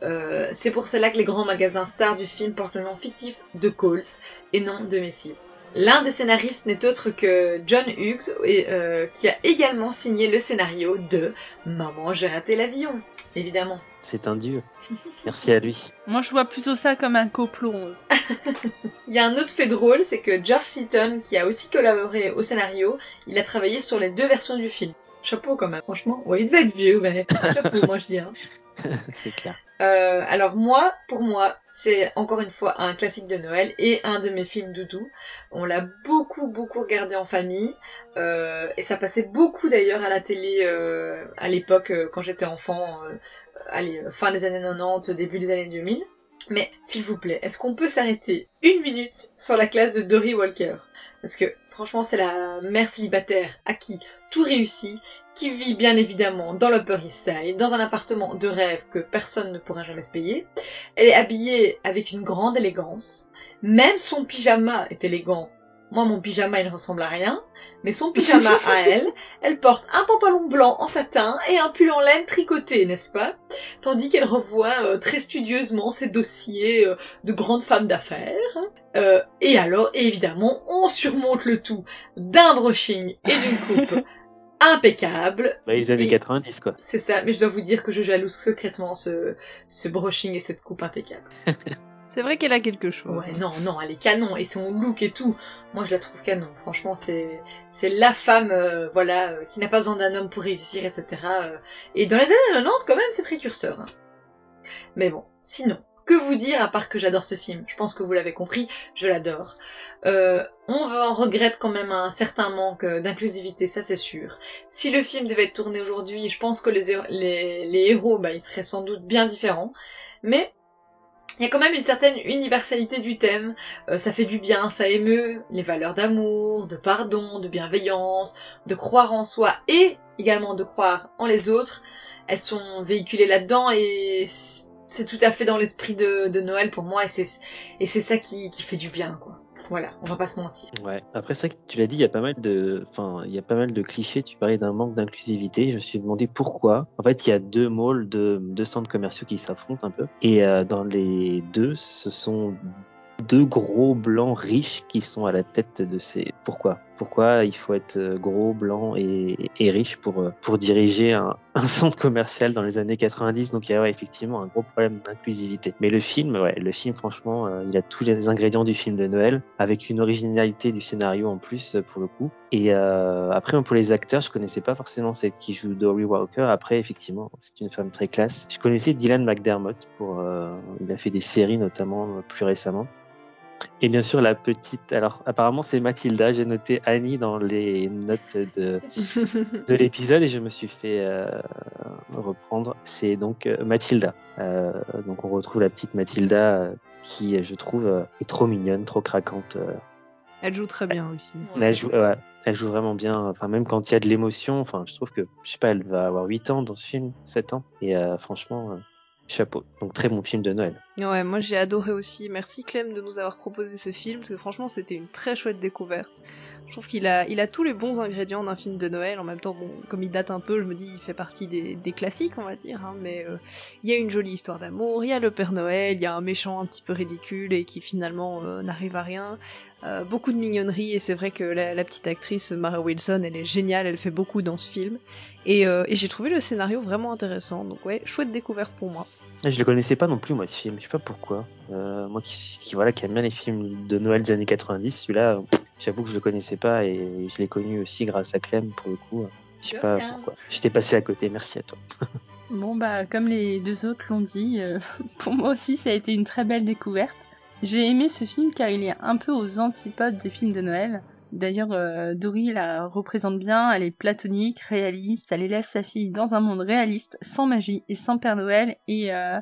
Euh, c'est pour cela que les grands magasins stars du film portent le nom fictif de Coles et non de Macy's. L'un des scénaristes n'est autre que John Hughes, et, euh, qui a également signé le scénario de Maman, j'ai raté l'avion, évidemment. C'est un dieu. Merci à lui. Moi, je vois plutôt ça comme un complot. Il y a un autre fait drôle, c'est que George Seaton, qui a aussi collaboré au scénario, il a travaillé sur les deux versions du film. Chapeau quand même, franchement. Ouais, il devait être vieux, mais chapeau, moi je dis. Hein. c'est clair. Euh, alors moi, pour moi, c'est encore une fois un classique de Noël et un de mes films doudou. On l'a beaucoup beaucoup regardé en famille euh, et ça passait beaucoup d'ailleurs à la télé euh, à l'époque euh, quand j'étais enfant, fin des années 90, début des années 2000. Mais s'il vous plaît, est-ce qu'on peut s'arrêter une minute sur la classe de Dory Walker? Parce que franchement, c'est la mère célibataire à qui tout réussit, qui vit bien évidemment dans l'Upper East Side, dans un appartement de rêve que personne ne pourra jamais se payer. Elle est habillée avec une grande élégance. Même son pyjama est élégant. Moi, mon pyjama, il ne ressemble à rien. Mais son pyjama à elle, elle porte un pantalon blanc en satin et un pull en laine tricoté, n'est-ce pas? Tandis qu'elle revoit euh, très studieusement ses dossiers euh, de grande femme d'affaires. Euh, et alors, évidemment, on surmonte le tout d'un brushing et d'une coupe impeccable. Bah, les années Et- 90, quoi. C'est ça, mais je dois vous dire que je jalouse secrètement ce, ce brushing et cette coupe impeccable. C'est vrai qu'elle a quelque chose. Ouais, non, non, elle est canon, et son look et tout, moi je la trouve canon. Franchement, c'est c'est la femme, euh, voilà, euh, qui n'a pas besoin d'un homme pour réussir, etc. euh. Et dans les années 90, quand même, c'est précurseur. hein. Mais bon, sinon, que vous dire à part que j'adore ce film Je pense que vous l'avez compris, je l'adore. Euh, on regrette quand même un certain manque d'inclusivité, ça c'est sûr. Si le film devait être tourné aujourd'hui, je pense que les héros, bah, ils seraient sans doute bien différents. Mais il y a quand même une certaine universalité du thème, euh, ça fait du bien, ça émeut les valeurs d'amour, de pardon, de bienveillance, de croire en soi et également de croire en les autres. Elles sont véhiculées là-dedans et c'est tout à fait dans l'esprit de, Noël pour moi et c'est ça qui, qui fait du bien quoi. Voilà, on va pas se mentir. Ouais. Après ça, tu l'as dit, il y a pas mal de, enfin, il y a pas mal de clichés. Tu parlais d'un manque d'inclusivité. Je me suis demandé pourquoi. En fait, il y a deux malls, de deux centres commerciaux qui s'affrontent un peu. Et euh, dans les deux, ce sont deux gros blancs riches qui sont à la tête de ces. Pourquoi? Pourquoi il faut être euh, gros, blanc et, riche pour euh, diriger un, centre commercial dans les années 90 Donc il y a effectivement un gros problème d'inclusivité. Mais le film, ouais, le film franchement, euh, il a tous les ingrédients du film de Noël avec une originalité du scénario en plus pour le coup. Et après pour les acteurs, je connaissais pas forcément celle qui joue Dory Walker. Après effectivement, c'est une femme très classe. Je connaissais Dylan McDermott pour il a fait des séries notamment plus récemment. Et bien sûr, la petite. Alors, apparemment, c'est Mathilda. J'ai noté Annie dans les notes de, de l'épisode et je me suis fait euh, reprendre. C'est donc euh, Mathilda. Euh, donc, on retrouve la petite Mathilda qui, je trouve, est trop mignonne, trop craquante. Elle joue très bien aussi. Elle joue, ouais, elle joue vraiment bien. Enfin, même quand il y a de l'émotion, enfin, je trouve que, je sais pas, elle va avoir 8 ans dans ce film, 7 ans. Et franchement, chapeau. Donc, très bon film de Noël. Ouais, moi j'ai adoré aussi. Merci Clem de nous avoir proposé ce film parce que franchement c'était une très chouette découverte. Je trouve qu'il a, il a tous les bons ingrédients d'un film de Noël. En même temps, bon, comme il date un peu, je me dis il fait partie des, classiques, on va dire. Hein, mais euh, il y a une jolie histoire d'amour, il y a le Père Noël, il y a un méchant un petit peu ridicule et qui finalement euh, n'arrive à rien. Euh, beaucoup de mignonnerie et c'est vrai que la, la, petite actrice Mara Wilson, elle est géniale, elle fait beaucoup dans ce film. Et, et j'ai trouvé le scénario vraiment intéressant. Donc ouais, chouette découverte pour moi. Je le connaissais pas non plus moi ce film, je sais pas pourquoi. Euh, moi qui, qui, voilà qui aime bien les films de Noël des années 90, celui-là, j'avoue que je le connaissais pas et je l'ai connu aussi grâce à Clem pour le coup. Je sais pas pourquoi. J'étais passé à côté. Merci à toi. bon bah comme les deux autres l'ont dit, euh, pour moi aussi ça a été une très belle découverte. J'ai aimé ce film car il est un peu aux antipodes des films de Noël. D'ailleurs, euh, Dory la représente bien, elle est platonique, réaliste, elle élève sa fille dans un monde réaliste, sans magie et sans Père Noël, et euh,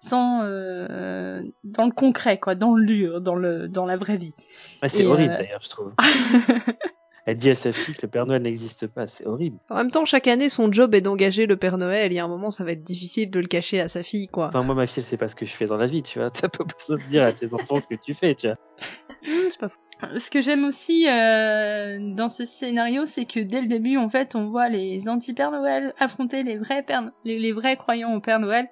sans euh, dans le concret, quoi, dans le dur, dans le dans la vraie vie. Ah, c'est horrible d'ailleurs, je trouve. Elle dit à sa fille que le Père Noël n'existe pas, c'est horrible. En même temps, chaque année, son job est d'engager le Père Noël. Il y a un moment, ça va être difficile de le cacher à sa fille, quoi. Enfin, moi, ma fille, c'est pas ce que je fais dans la vie, tu vois. T'as pas besoin de dire à tes enfants ce que tu fais, tu vois. c'est pas fou. Ce que j'aime aussi euh, dans ce scénario, c'est que dès le début, en fait, on voit les anti-Père Noël affronter les vrais pères, les, les vrais croyants au Père Noël.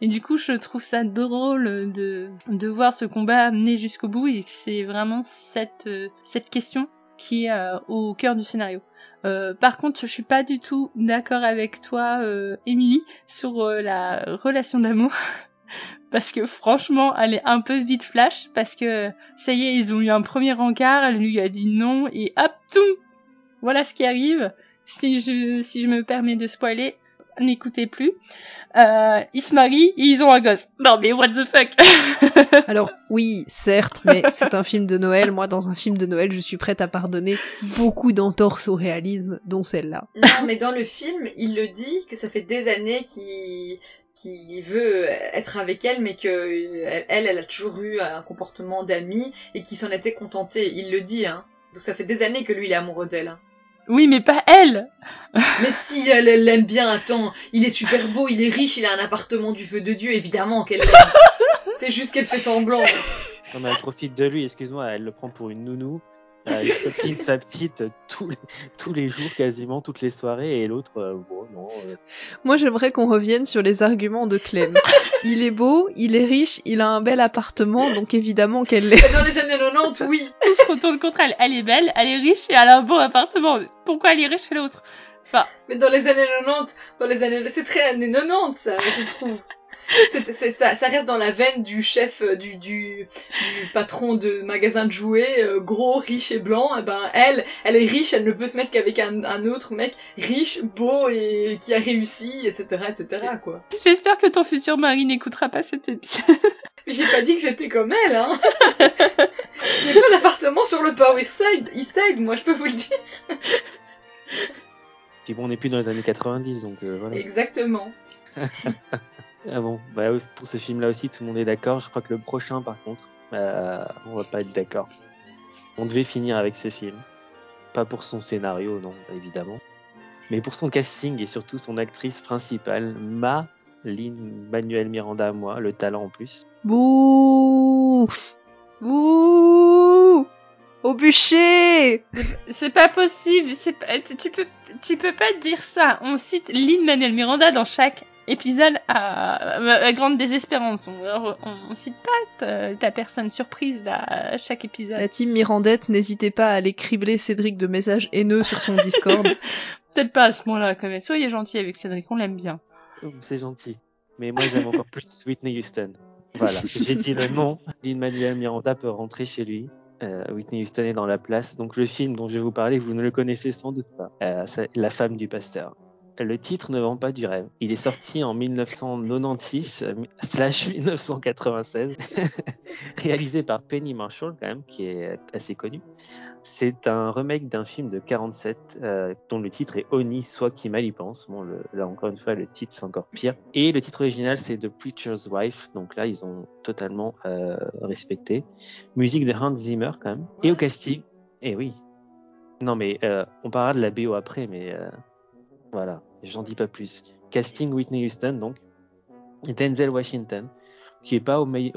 Et du coup, je trouve ça drôle de, de voir ce combat amené jusqu'au bout et c'est vraiment cette, euh, cette question qui est euh, au cœur du scénario. Euh, par contre, je suis pas du tout d'accord avec toi, euh, Émilie, sur la relation d'amour. Parce que franchement, elle est un peu vite flash, parce que ça y est, ils ont eu un premier encart, elle lui a dit non, et hop, tout Voilà ce qui arrive. Si je, si je me permets de spoiler, n'écoutez plus. Euh, ils se marient et ils ont un gosse. Non mais what the fuck? Alors oui, certes, mais c'est un film de Noël. Moi, dans un film de Noël, je suis prête à pardonner beaucoup d'entorses au réalisme, dont celle-là. Non, mais dans le film, il le dit que ça fait des années qu'il qui veut être avec elle, mais que elle, elle a toujours eu un comportement d'amie et qui s'en était contenté. Il le dit, hein. Donc ça fait des années que lui, il est amoureux d'elle. Hein. Oui, mais pas elle Mais si, elle, elle l'aime bien, attends, il est super beau, il est riche, il a un appartement du feu de Dieu, évidemment qu'elle l'aime. C'est juste qu'elle fait semblant. Non, mais elle profite de lui, excuse-moi, elle le prend pour une nounou. Euh, il copine sa petite tous les, tous les jours, quasiment, toutes les soirées, et l'autre, euh, bon, non. Euh... Moi, j'aimerais qu'on revienne sur les arguments de Clem. il est beau, il est riche, il a un bel appartement, donc évidemment qu'elle l'est. Dans les années 90, oui. Tout se retourne contre elle. Elle est belle, elle est riche et elle a un beau appartement. Pourquoi elle est riche et l'autre? Enfin. Mais dans les années 90, dans les années, c'est très années 90, ça, je trouve. C'est, c'est, ça, ça, reste dans la veine du chef, du, du, du patron de magasin de jouets, euh, gros, riche et blanc. Et ben elle, elle est riche, elle ne peut se mettre qu'avec un, un autre mec riche, beau et qui a réussi, etc., etc. Quoi. J'espère que ton futur mari n'écoutera pas cet épisode. J'ai pas dit que j'étais comme elle, hein. je n'ai pas d'appartement sur le Power Side, East Side, moi je peux vous le dire. Puis bon, on n'est plus dans les années 90, donc euh, voilà. Exactement. Ah bon, bah, pour ce film-là aussi, tout le monde est d'accord. Je crois que le prochain, par contre, euh, on va pas être d'accord. On devait finir avec ce film. Pas pour son scénario, non, évidemment. Mais pour son casting et surtout son actrice principale, Ma Lynn Manuel Miranda, moi, le talent en plus. Bouh Bouh Au bûcher C'est pas possible, c'est pas, tu peux, tu peux pas dire ça. On cite Lynn Manuel Miranda dans chaque épisode à, à grande désespérance. On, on, on cite pas ta, ta, personne surprise là, à chaque épisode. La team Mirandette, n'hésitez pas à aller cribler Cédric de messages haineux sur son Discord. Peut-être pas à ce moment-là quand même. Soyez gentil avec Cédric, on l'aime bien. C'est gentil. Mais moi j'aime encore plus Whitney Houston. Voilà, j'ai dit le nom. Lynn Manuel Miranda peut rentrer chez lui. Euh, Whitney Houston est dans la place. Donc le film dont je vais vous parler, vous ne le connaissez sans doute pas. Euh, La femme du pasteur. Le titre ne vend pas du rêve. Il est sorti en 1996 slash 1996, réalisé par Penny Marshall quand même, qui est assez connu. C'est un remake d'un film de 47 euh, dont le titre est Oni, soit qui mal y pense. Bon, le, là encore une fois, le titre c'est encore pire. Et le titre original c'est The Preacher's Wife. Donc là, ils ont totalement euh, respecté. Musique de Hans Zimmer quand même. Et au casting, eh oui. Non mais euh, on parlera de la BO après, mais voilà, j'en dis pas plus. Casting Whitney Houston, donc. Denzel Washington, qui est pas au, mieux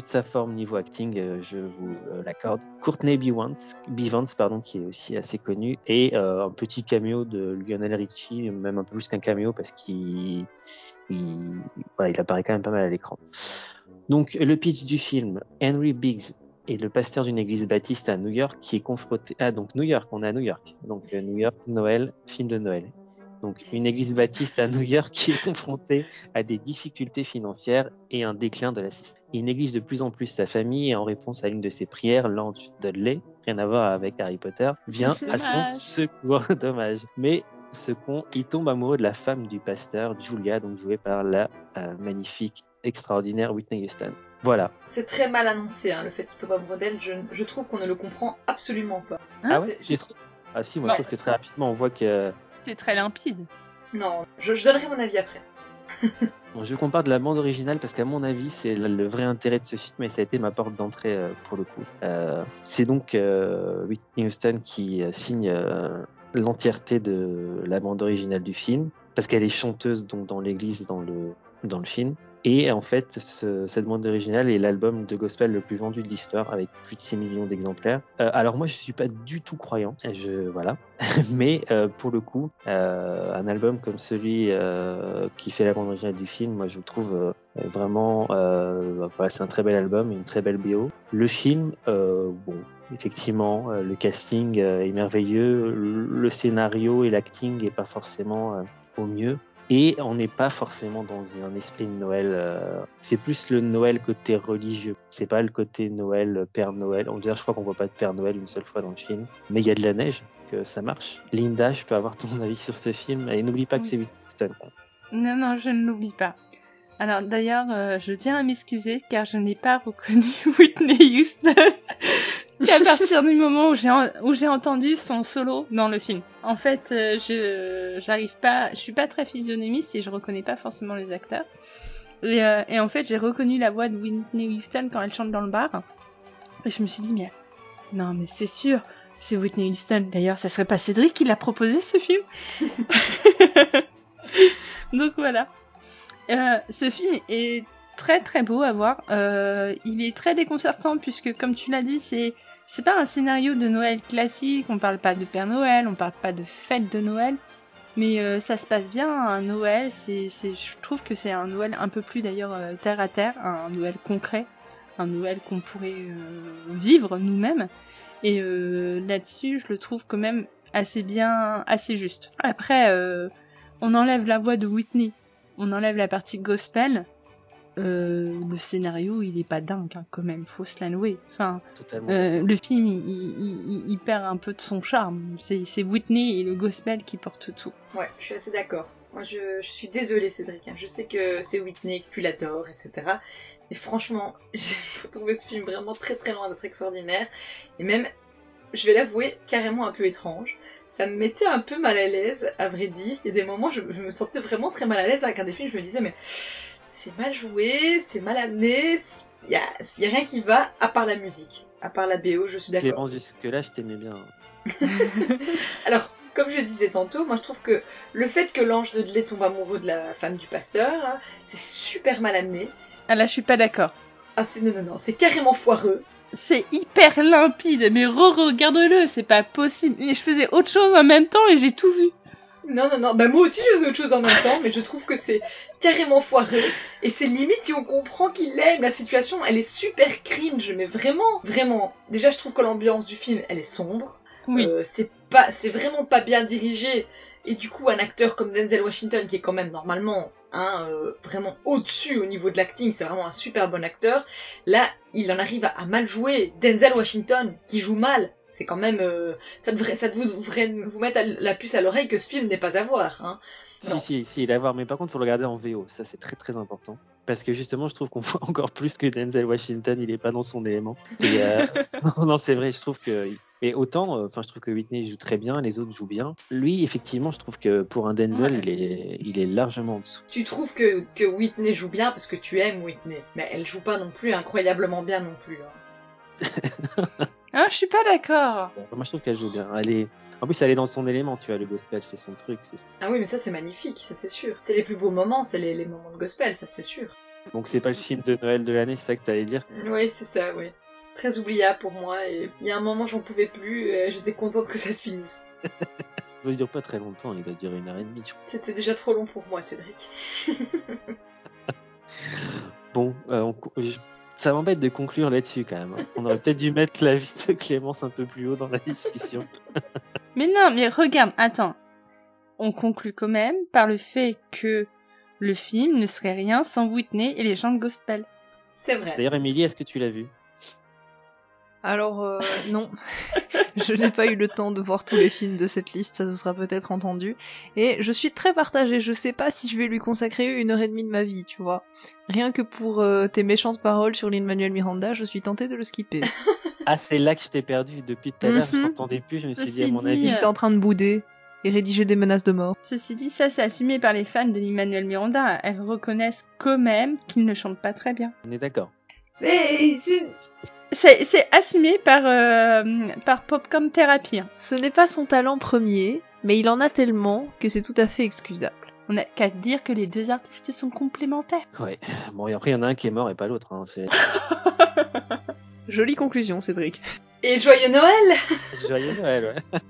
de sa forme niveau acting, euh, je vous euh, l'accorde. Courtney Bivance, pardon, qui est aussi assez connu, et euh, un petit cameo de Lionel Richie, même un peu plus qu'un cameo parce qu'il il, voilà, il apparaît quand même pas mal à l'écran. Donc le pitch du film, Henry Biggs est le pasteur d'une église baptiste à New York qui est confronté ah donc New York, on est à New York, donc New York, Noël, film de Noël donc une église baptiste à New York qui est confrontée à des difficultés financières et un déclin de la système. Il néglige de plus en plus sa famille et en réponse à l'une de ses prières, l'ange Dudley, rien à voir avec Harry Potter, vient à son secours. Dommage. Mais ce con, il tombe amoureux de la femme du pasteur, Julia, donc jouée par la euh, magnifique, extraordinaire Whitney Houston. Voilà. C'est très mal annoncé, hein, le fait qu'il tombe amoureux d'elle. Je, je, trouve qu'on ne le comprend absolument pas. ah ouais Ah si, moi je trouve que très rapidement on voit que c'est très limpide. Non, je, je, donnerai mon avis après. bon, je compare de la bande originale parce qu'à mon avis, c'est le, vrai intérêt de ce film et ça a été ma porte d'entrée euh, pour le coup. Euh, c'est donc euh, Whitney Houston qui euh, signe euh, l'entièreté de la bande originale du film parce qu'elle est chanteuse donc dans l'église dans le dans le film. Et en fait, ce, cette bande originale est l'album de gospel le plus vendu de l'histoire, avec plus de 6 millions d'exemplaires. Euh, alors moi, je suis pas du tout croyant, je voilà, mais euh, pour le coup, euh, un album comme celui euh, qui fait la bande originale du film, moi je le trouve euh, vraiment, voilà, c'est un très bel album, une très belle bio. Le film, bon, effectivement, le casting est merveilleux, le scénario et l'acting est pas forcément au mieux. Et on n'est pas forcément dans un esprit de Noël. Euh, c'est plus le Noël côté religieux. C'est pas le côté Noël Père Noël. On dirait, je crois qu'on voit pas de Père Noël une seule fois dans le film. Mais il y a de la neige, que ça marche. Linda, je peux avoir ton avis sur ce film. Et n'oublie pas que c'est Whitney Non, non, je ne l'oublie pas. Alors d'ailleurs, euh, je tiens à m'excuser car je n'ai pas reconnu Whitney Houston qu'à partir du moment où j'ai entendu son solo dans le film. En fait, euh, je j'arrive pas, je suis pas très physionomiste et je reconnais pas forcément les acteurs. Et, euh, et en fait, j'ai reconnu la voix de Whitney Houston quand elle chante dans le bar. Et je me suis dit mais non mais c'est sûr, c'est Whitney Houston. D'ailleurs, ça serait pas Cédric qui l'a proposé ce film. Donc voilà. Euh, ce film est très très beau à voir. Il est très déconcertant puisque, comme tu l'as dit, c'est c'est pas un scénario de Noël classique. On parle pas de Père Noël, on parle pas de fête de Noël, mais euh, ça se passe bien un Noël. Je trouve que c'est un Noël un peu plus d'ailleurs euh, terre à terre, un Noël concret, un Noël qu'on pourrait euh, vivre nous-mêmes. Et là-dessus, je le trouve quand même assez bien, assez juste. Après, on enlève la voix de Whitney on enlève la partie gospel, euh, le scénario, il est pas dingue hein, quand même, faut se l'avouer. Enfin, Totalement. euh, le film, il, il- il- il perd un peu de son charme. C'est c'est Whitney et le gospel qui portent tout. Ouais, je suis assez d'accord. Moi, je, je suis désolée, Cédric. hein. Je sais que c'est Whitney, que tu l'adores, etc. Mais franchement, j'ai trouvé ce film vraiment très très loin d'être extraordinaire. Et même, je vais l'avouer, carrément un peu étrange. Ça me mettait un peu mal à l'aise, à vrai dire. Il y a des moments, je, je me sentais vraiment très mal à l'aise avec un des films. Je me disais, mais c'est mal joué, c'est mal amené. Il y a, rien qui va, à part la musique. À part la BO, je suis d'accord. Clémence, jusque-là, je t'aimais bien. Alors, comme je disais tantôt, moi je trouve que le fait que l'ange de Dudley tombe amoureux de la femme du pasteur, là, c'est super mal amené. Ah là, je suis pas d'accord. Ah c'est non non non, c'est carrément foireux. C'est hyper limpide, mais re-regarde-le, c'est pas possible. Je faisais autre chose en même temps et j'ai tout vu. Non non non, bah moi aussi je faisais autre chose en même temps, mais je trouve que c'est carrément foireux. Et c'est limite si on comprend qu'il l'aime, la situation elle est super cringe, mais vraiment, vraiment. Déjà je trouve que l'ambiance du film elle est sombre. Oui. Euh, c'est pas, c'est vraiment pas bien dirigé. Et du coup, un acteur comme Denzel Washington, qui est quand même normalement hein, euh, vraiment au-dessus au niveau de l'acting, c'est vraiment un super bon acteur. Là, il en arrive à, à mal jouer. Denzel Washington, qui joue mal, c'est quand même, euh, ça devrait, ça devrait vous, vous mettre la puce à l'oreille que ce film n'est pas à voir. Hein. Si, si, si, il est à voir, mais par contre, faut le regarder en VO. Ça, c'est très, très important. Parce que justement, je trouve qu'on voit encore plus que Denzel Washington, il est pas dans son élément. Et, euh, non, non, c'est vrai, je trouve que. Et autant, euh, enfin, je trouve que Whitney joue très bien, les autres jouent bien. Lui, effectivement, je trouve que pour un Denzel, Ouais. il, est, il est largement en dessous. Tu trouves que, que Whitney joue bien parce que tu aimes Whitney, mais elle joue pas non plus incroyablement bien non plus. hein. Ah, je suis pas d'accord. Moi, je trouve qu'elle joue bien. Elle est... En plus, elle est dans son élément, tu vois, le gospel, c'est son truc. c'est- Ah oui, mais ça c'est magnifique, ça c'est sûr. C'est les plus beaux moments, c'est les, les moments de gospel, ça c'est sûr. Donc, c'est pas le film de Noël de l'année, c'est ça que t'allais dire? Oui, c'est ça, oui. Très oubliable pour moi, et il y a un moment j'en pouvais plus, et j'étais contente que ça se finisse. Il dure pas très longtemps, il doit durer une heure et demie, je crois. C'était déjà trop long pour moi, Cédric. Bon, euh, on ça m'embête de conclure là-dessus quand même. hein. On aurait peut-être dû mettre la vie de Clémence un peu plus haut dans la discussion. Mais non, mais regarde, attends. On conclut quand même par le fait que le film ne serait rien sans Whitney et les gens de gospel. C'est vrai. D'ailleurs, Émilie, est-ce que tu l'as vu? Alors, euh, non. je n'ai pas eu le temps de voir tous les films de cette liste, ça se sera peut-être entendu. Et je suis très partagée, je sais pas si je vais lui consacrer une heure et demie de ma vie, tu vois. Rien que pour euh, tes méchantes paroles sur Lin-Manuel Miranda, je suis tentée de le skipper. Ah, c'est là que je t'ai perdu depuis tout à l'heure. Je Mhm. t'entendais plus. Je me suis dit, à mon dit, avis, J'étais en train de bouder et rédiger des menaces de mort. Ceci dit, ça c'est assumé par les fans de Emmanuel Miranda. Elles reconnaissent quand même qu'il ne chante pas très bien. on est d'accord. Mais c'est- assumé par, euh, par Popcorn Therapy. ce n'est pas son talent premier, mais il en a tellement que c'est tout à fait excusable. On n'a qu'à dire que les deux artistes sont complémentaires. Ouais. Bon, et après, il y en a un qui est mort et pas l'autre. Hein. C'est Jolie conclusion, Cédric. Et joyeux Noël joyeux Noël, ouais.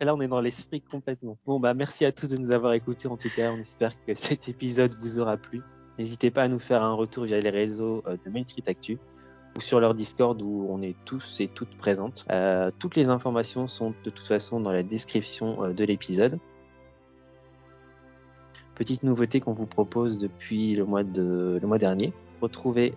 Là, on est dans l'esprit complètement. Bon, bah, merci à tous de nous avoir écoutés. En tout cas, on espère que cet épisode vous aura plu. N'hésitez pas à nous faire un retour via les réseaux euh, de Main Street Actu ou sur leur Discord où on est tous et toutes présentes. Euh, toutes les informations sont de toute façon dans la description euh, de l'épisode. Petite nouveauté qu'on vous propose depuis le mois, de, le mois dernier. Retrouvez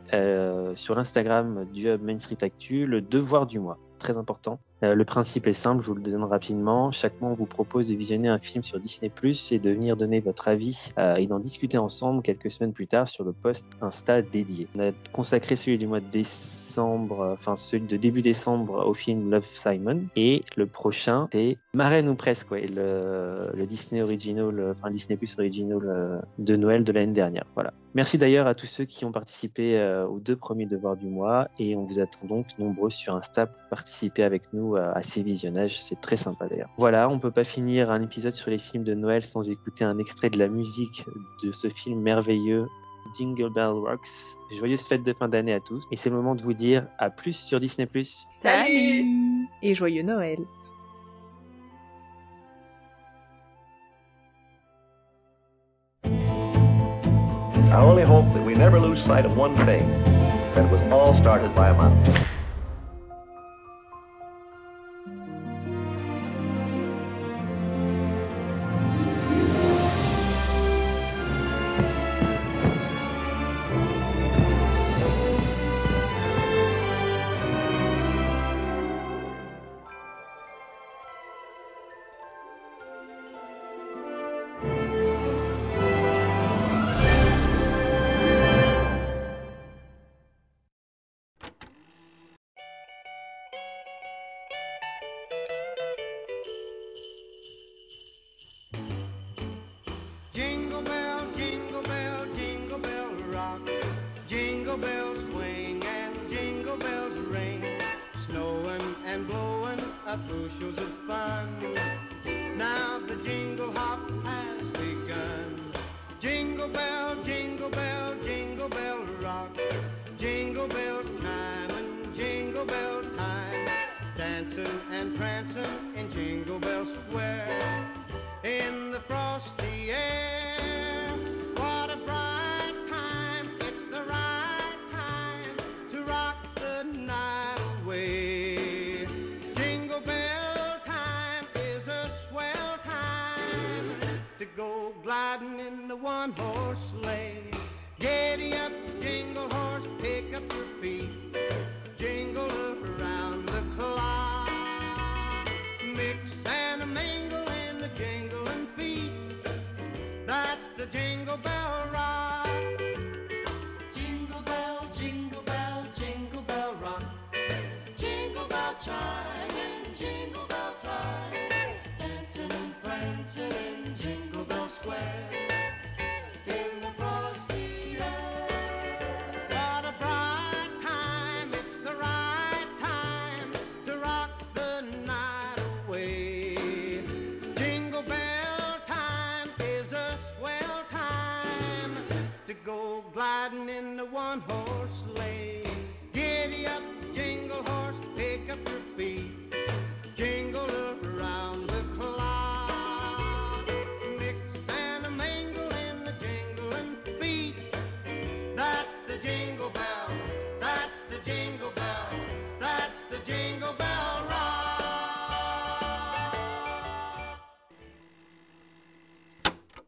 sur l'Instagram du Hub Main Street Actu le devoir du mois. Très important. Euh, le principe est simple, je vous le donne rapidement. Chaque mois, on vous propose de visionner un film sur Disney Plus et de venir donner votre avis euh, et d'en discuter ensemble quelques semaines plus tard sur le post Insta dédié. On a consacré celui du mois de décembre, euh, enfin celui de début décembre au film Love Simon et le prochain c'est Marraine ou presque, ouais, le, le Disney original, enfin Disney Plus original de Noël de l'année dernière. Voilà. Merci d'ailleurs à tous ceux qui ont participé aux deux premiers devoirs du mois et on vous attend donc nombreux sur Insta pour participer avec nous à, à ces visionnages. C'est très sympa d'ailleurs. Voilà, on peut pas finir un épisode sur les films de Noël sans écouter un extrait de la musique de ce film merveilleux. Jingle Bell Rocks. Joyeuses fêtes de fin d'année à tous. Et c'est le moment de vous dire à plus sur Disney+. Salut Et joyeux Noël. I only hope that we never lose sight of one thing that it was all started by a mouse.